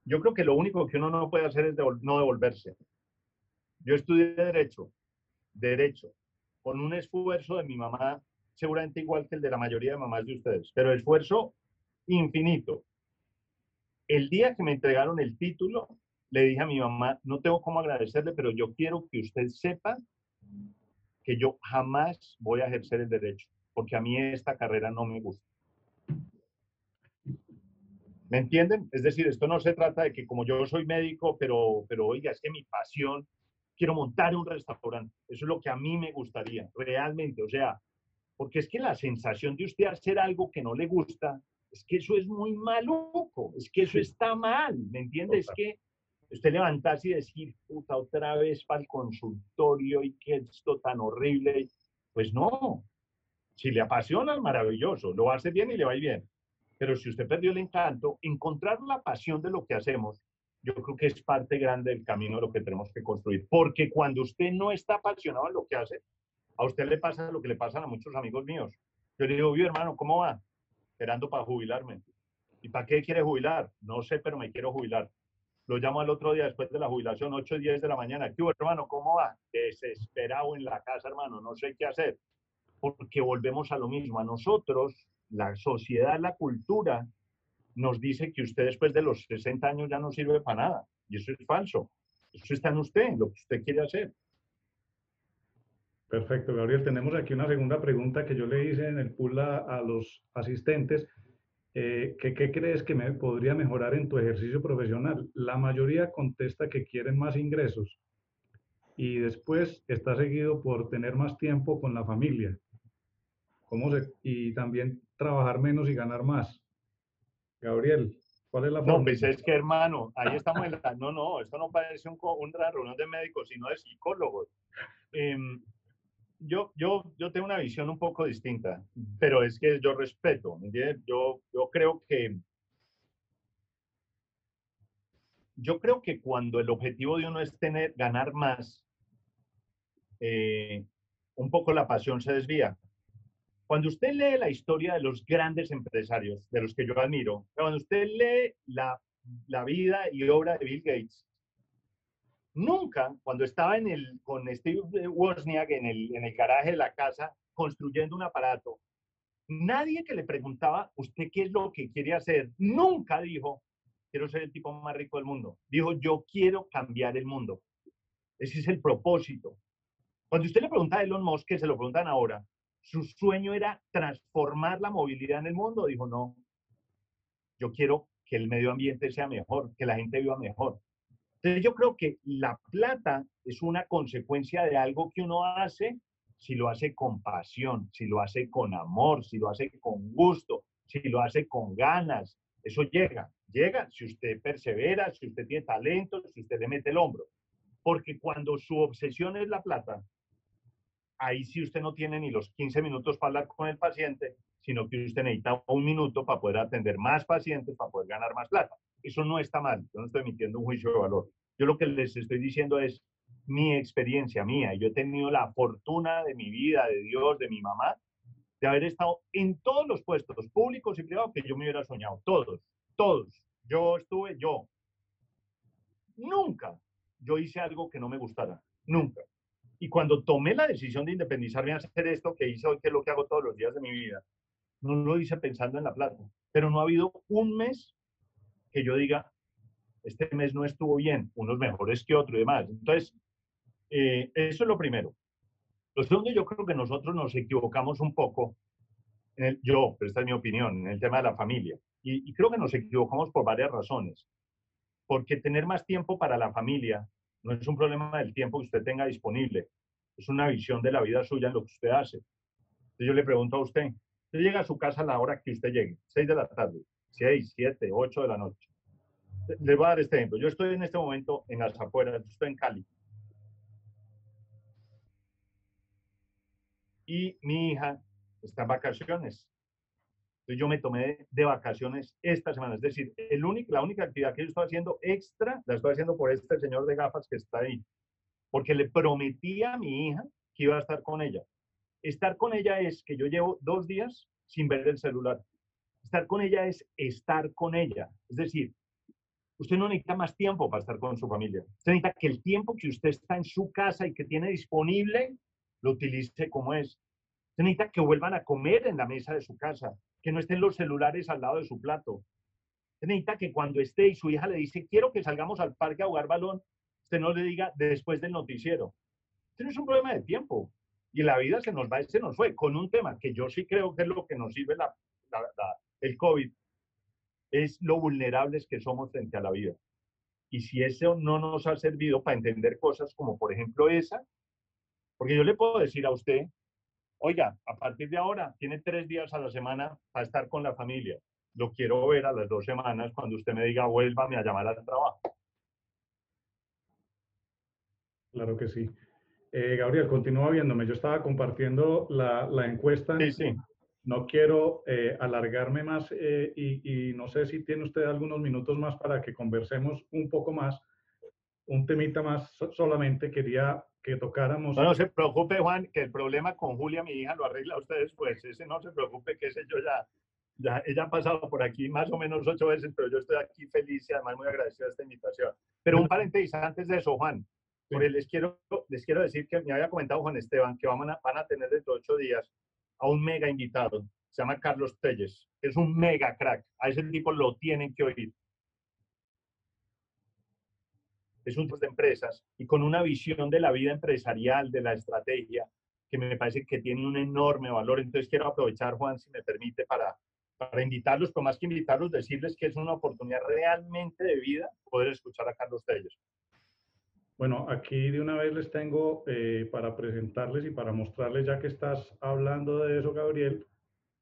yo creo que lo único que uno no puede hacer es no devolverse. Yo estudié Derecho, Derecho, con un esfuerzo de mi mamá, seguramente igual que el de la mayoría de mamás de ustedes, pero esfuerzo infinito. El día que me entregaron el título, le dije a mi mamá, no tengo cómo agradecerle, pero yo quiero que usted sepa que yo jamás voy a ejercer el derecho, porque a mí esta carrera no me gusta. ¿Me entienden? Es decir, esto no se trata de que como yo soy médico, pero, pero oiga, es que mi pasión, quiero montar un restaurante. Eso es lo que a mí me gustaría, realmente. O sea, porque es que la sensación de usted hacer algo que no le gusta, es que eso es muy maluco, es que eso está mal, ¿me entiende? Es que usted levantarse y decir, puta, otra vez para el consultorio y que esto tan horrible, pues no. Si le apasiona, maravilloso, lo hace bien y le va bien. Pero si usted perdió el encanto, encontrar la pasión de lo que hacemos, yo creo que es parte grande del camino de lo que tenemos que construir. Porque cuando usted no está apasionado en lo que hace, a usted le pasa lo que le pasa a muchos amigos míos. Yo le digo, hermano, ¿cómo va? Esperando para jubilarme. ¿Y para qué quiere jubilar? No sé, pero me quiero jubilar. Lo llamo al otro día después de la jubilación, 8 y 10 de la mañana. ¿Qué hermano? ¿Cómo va? Desesperado en la casa, hermano. No sé qué hacer. Porque volvemos a lo mismo. A nosotros la sociedad, la cultura, nos dice que usted después de los 60 años ya no sirve para nada. Y eso es falso. Eso está en usted, lo que usted quiere hacer. Perfecto, Gabriel. Tenemos aquí una segunda pregunta que yo le hice en el pool a, los asistentes. Eh, ¿qué, ¿Qué crees que me podría mejorar en tu ejercicio profesional? La mayoría contesta que quieren más ingresos y después está seguido por tener más tiempo con la familia. ¿Cómo se, y también trabajar menos y ganar más. Gabriel, ¿cuál es la forma? No, pues es que hermano, ahí estamos en la... No, no, esto no parece un, una reunión de médicos, sino de psicólogos. Em, yo, yo, yo tengo una visión un poco distinta, pero es que yo respeto, ¿me? Yo, yo creo que... Yo creo que cuando el objetivo de uno es tener, ganar más, eh, un poco la pasión se desvía. Cuando usted lee la historia de los grandes empresarios, de los que yo admiro, cuando usted lee la, la vida y obra de Bill Gates, nunca, cuando estaba en el, con Steve Wozniak en el, en el garaje de la casa construyendo un aparato, nadie que le preguntaba, ¿usted qué es lo que quiere hacer? Nunca dijo, quiero ser el tipo más rico del mundo. Dijo, yo quiero cambiar el mundo. Ese es el propósito. Cuando usted le pregunta a Elon Musk, que se lo preguntan ahora, su sueño era transformar la movilidad en el mundo. Dijo, no, yo quiero que el medio ambiente sea mejor, que la gente viva mejor. Entonces yo creo que la plata es una consecuencia de algo que uno hace si lo hace con pasión, si lo hace con amor, si lo hace con gusto, si lo hace con ganas. Eso llega, llega si usted persevera, si usted tiene talento, si usted le mete el hombro. Porque cuando su obsesión es la plata, ahí sí usted no tiene ni los 15 minutos para hablar con el paciente, sino que usted necesita un minuto para poder atender más pacientes, para poder ganar más plata. Eso no está mal, yo no estoy emitiendo un juicio de valor. Yo lo que les estoy diciendo es, mi experiencia mía. Yo he tenido la fortuna de mi vida, de Dios, de mi mamá, de haber estado en todos los puestos, públicos y privados, que yo me hubiera soñado. Todos, todos. Yo estuve, yo. Nunca yo hice algo que no me gustara. Nunca. Y cuando tomé la decisión de independizarme a hacer esto que hice hoy, que es lo que hago todos los días de mi vida, no lo hice pensando en la plata. Pero no ha habido un mes que yo diga, este mes no estuvo bien, unos mejores que otro y demás. Entonces, eh, eso es lo primero. Lo segundo, yo creo que nosotros nos equivocamos un poco, en el, yo, pero esta es mi opinión, en el tema de la familia. Y, y creo que nos equivocamos por varias razones. Porque tener más tiempo para la familia no es un problema del tiempo que usted tenga disponible, es una visión de la vida suya en lo que usted hace. Entonces yo le pregunto a usted, usted llega a su casa a la hora que usted llegue, 6 de la tarde, 6, 7, 8 de la noche. Le voy a dar este ejemplo. Yo estoy en este momento en las afueras, estoy en Cali. y mi hija está en vacaciones. Entonces yo me tomé de vacaciones esta semana. Es decir, el único, la única actividad que yo estoy haciendo extra la estoy haciendo por este señor de gafas que está ahí. Porque le prometí a mi hija que iba a estar con ella. Estar con ella es que yo llevo dos días sin ver el celular. Estar con ella es estar con ella. Es decir, usted no necesita más tiempo para estar con su familia. Usted necesita que el tiempo que usted está en su casa y que tiene disponible lo utilice como es. Se necesita que vuelvan a comer en la mesa de su casa, que no estén los celulares al lado de su plato. Se necesita que cuando esté y su hija le dice, quiero que salgamos al parque a jugar balón, usted no le diga después del noticiero. Este no es un problema de tiempo. Y la vida se nos va se nos fue. Con un tema que yo sí creo que es lo que nos sirve la, el COVID, es lo vulnerables que somos frente a la vida. Y si eso no nos ha servido para entender cosas como, por ejemplo, esa, porque yo le puedo decir a usted, oiga, a partir de ahora tiene tres días a la semana para estar con la familia. Lo quiero ver a las dos semanas cuando usted me diga, vuélvame a llamar al trabajo. Claro que sí. Eh, Gabriel, continúa viéndome. Yo estaba compartiendo la, la encuesta. Sí, sí. No quiero eh, alargarme más eh, y, y, no sé si tiene usted algunos minutos más para que conversemos un poco más. Un temita más solamente quería que tocáramos. No, no se preocupe, Juan, que el problema con Julia, mi hija, lo arregla usted después. Ese no se preocupe, que ese yo ya, ya, ella ha pasado por aquí más o menos ocho veces, pero yo estoy aquí feliz y además muy agradecido de esta invitación. Pero un paréntesis antes de eso, Juan. Porque les quiero, les quiero decir que me había comentado Juan Esteban que van a, van a tener dentro de ocho días a un mega invitado. Se llama Carlos Telles. Es un mega crack. A ese tipo lo tienen que oír es un de empresas y con una visión de la vida empresarial, de la estrategia, que me parece que tiene un enorme valor. Entonces quiero aprovechar, Juan, si me permite, para, para invitarlos, pero más que invitarlos, decirles que es una oportunidad realmente de vida poder escuchar a Carlos Telles. Bueno, aquí de una vez les tengo eh, para presentarles y para mostrarles, ya que estás hablando de eso, Gabriel,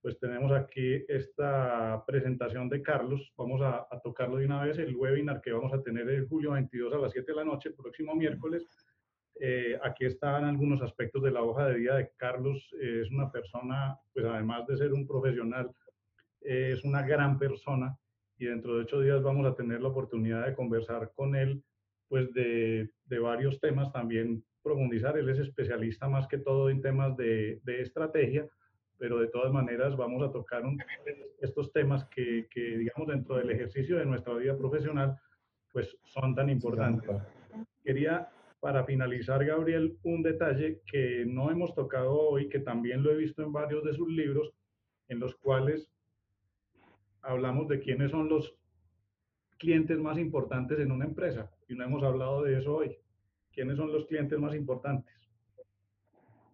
pues tenemos aquí esta presentación de Carlos. Vamos a, tocarlo de una vez, el webinar que vamos a tener el julio 22 a las 7 de la noche, próximo miércoles. Eh, aquí están algunos aspectos de la hoja de vida de Carlos. es una persona, pues además de ser un profesional, es una gran persona y dentro de ocho días vamos a tener la oportunidad de conversar con él, pues de, de varios temas, también profundizar. Él es especialista más que todo en temas de, de estrategia pero de todas maneras vamos a tocar estos temas que, que, digamos, dentro del ejercicio de nuestra vida profesional, pues son tan importantes. Quería, para finalizar, Gabriel, un detalle que no hemos tocado hoy, que también lo he visto en varios de sus libros, en los cuales hablamos de quiénes son los clientes más importantes en una empresa, y no hemos hablado de eso hoy. ¿Quiénes son los clientes más importantes?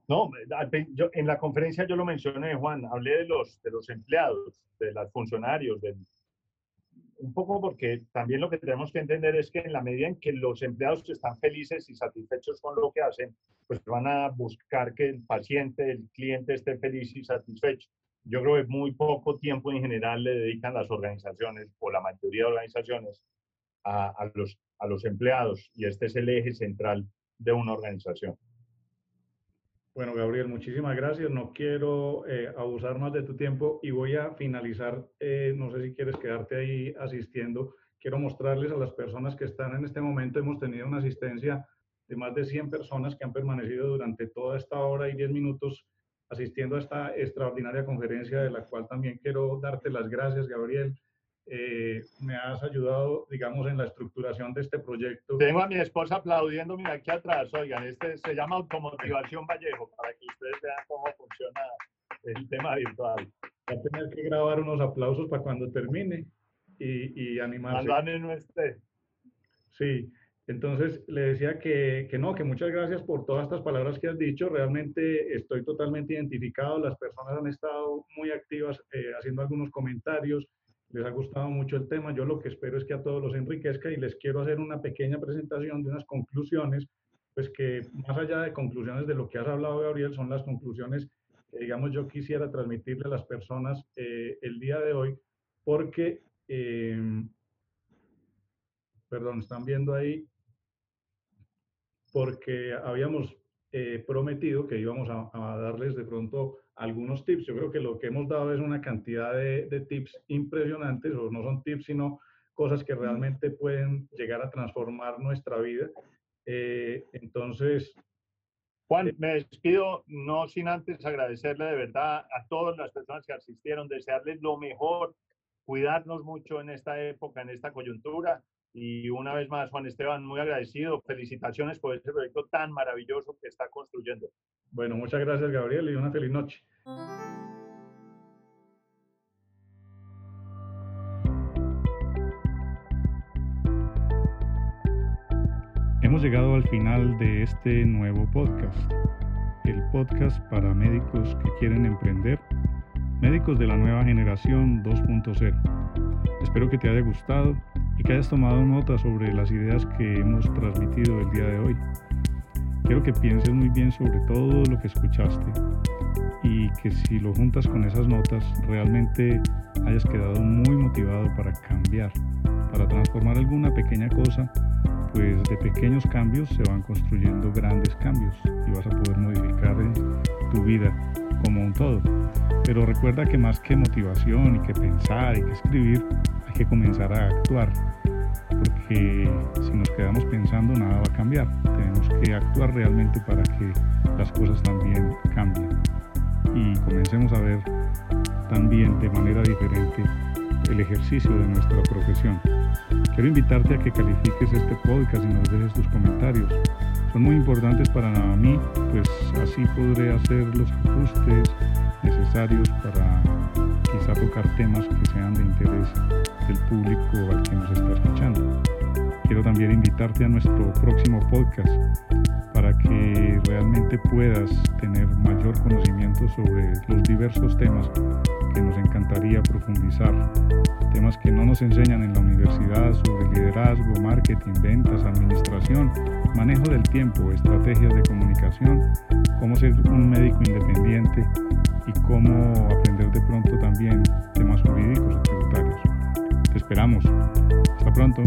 No, yo, en la conferencia yo lo mencioné, Juan, hablé de los, de los empleados, de los funcionarios, del, un poco porque también lo que tenemos que entender es que en la medida en que los empleados están felices y satisfechos con lo que hacen, pues van a buscar que el paciente, el cliente esté feliz y satisfecho. Yo creo que muy poco tiempo en general le dedican las organizaciones o la mayoría de organizaciones a, a los, a los empleados y este es el eje central de una organización. Bueno, Gabriel, muchísimas gracias. No quiero eh, abusar más de tu tiempo y voy a finalizar. Eh, no sé si quieres quedarte ahí asistiendo. Quiero mostrarles a las personas que están en este momento. Hemos tenido una asistencia de más de 100 personas que han permanecido durante toda esta hora y 10 minutos asistiendo a esta extraordinaria conferencia de la cual también quiero darte las gracias, Gabriel. Eh, me has ayudado, digamos, en la estructuración de este proyecto. Tengo a mi esposa aplaudiéndome aquí atrás. Oigan, este se llama Automotivación Vallejo, para que ustedes vean cómo funciona el tema virtual. Va a tener que grabar unos aplausos para cuando termine y, y animarse. no esté. Sí, entonces le decía que, que, no, que muchas gracias por todas estas palabras que has dicho. Realmente estoy totalmente identificado. Las personas han estado muy activas eh, haciendo algunos comentarios les ha gustado mucho el tema. Yo lo que espero es que a todos los enriquezca y les quiero hacer una pequeña presentación de unas conclusiones, pues que más allá de conclusiones de lo que has hablado, Gabriel, son las conclusiones que, digamos, yo quisiera transmitirle a las personas eh, el día de hoy, porque, em, perdón, están viendo ahí, porque habíamos eh, prometido que íbamos a, a darles de pronto algunos tips. Yo creo que lo que hemos dado es una cantidad de, tips impresionantes, o no son tips, sino cosas que realmente pueden llegar a transformar nuestra vida. Eh, entonces... Juan, me despido no sin antes agradecerle de verdad a todas las personas que asistieron, desearles lo mejor, cuidarnos mucho en esta época, en esta coyuntura. Y una vez más, Juan Esteban, muy agradecido. Felicitaciones por este proyecto tan maravilloso que está construyendo. Bueno, muchas gracias, Gabriel, y una feliz noche. Hemos llegado al final de este nuevo podcast, el podcast para médicos que quieren emprender, médicos de la nueva generación 2.0. Espero que te haya gustado y que hayas tomado nota sobre las ideas que hemos transmitido el día de hoy. Quiero que pienses muy bien sobre todo lo que escuchaste y que si lo juntas con esas notas realmente hayas quedado muy motivado para cambiar, para transformar alguna pequeña cosa, pues de pequeños cambios se van construyendo grandes cambios y vas a poder modificar tu vida como un todo. Pero recuerda que más que motivación y que pensar y que escribir, hay que comenzar a actuar porque si nos quedamos pensando nada va a cambiar. Tenemos que actuar realmente para que las cosas también cambien y comencemos a ver también de manera diferente el ejercicio de nuestra profesión. Quiero invitarte a que califiques este podcast y nos dejes tus comentarios. Son muy importantes para mí, pues así podré hacer los ajustes necesarios para quizá tocar temas que sean de interés del público al que nos está escuchando. Quiero también invitarte a nuestro próximo podcast para que realmente puedas tener mayor conocimiento sobre los diversos temas que nos encantaría profundizar. Temas que no nos enseñan en la universidad sobre liderazgo, marketing, ventas, administración, manejo del tiempo, estrategias de comunicación, cómo ser un médico independiente y cómo aprender de pronto también temas jurídicos y tributarios. Te esperamos. Hasta pronto.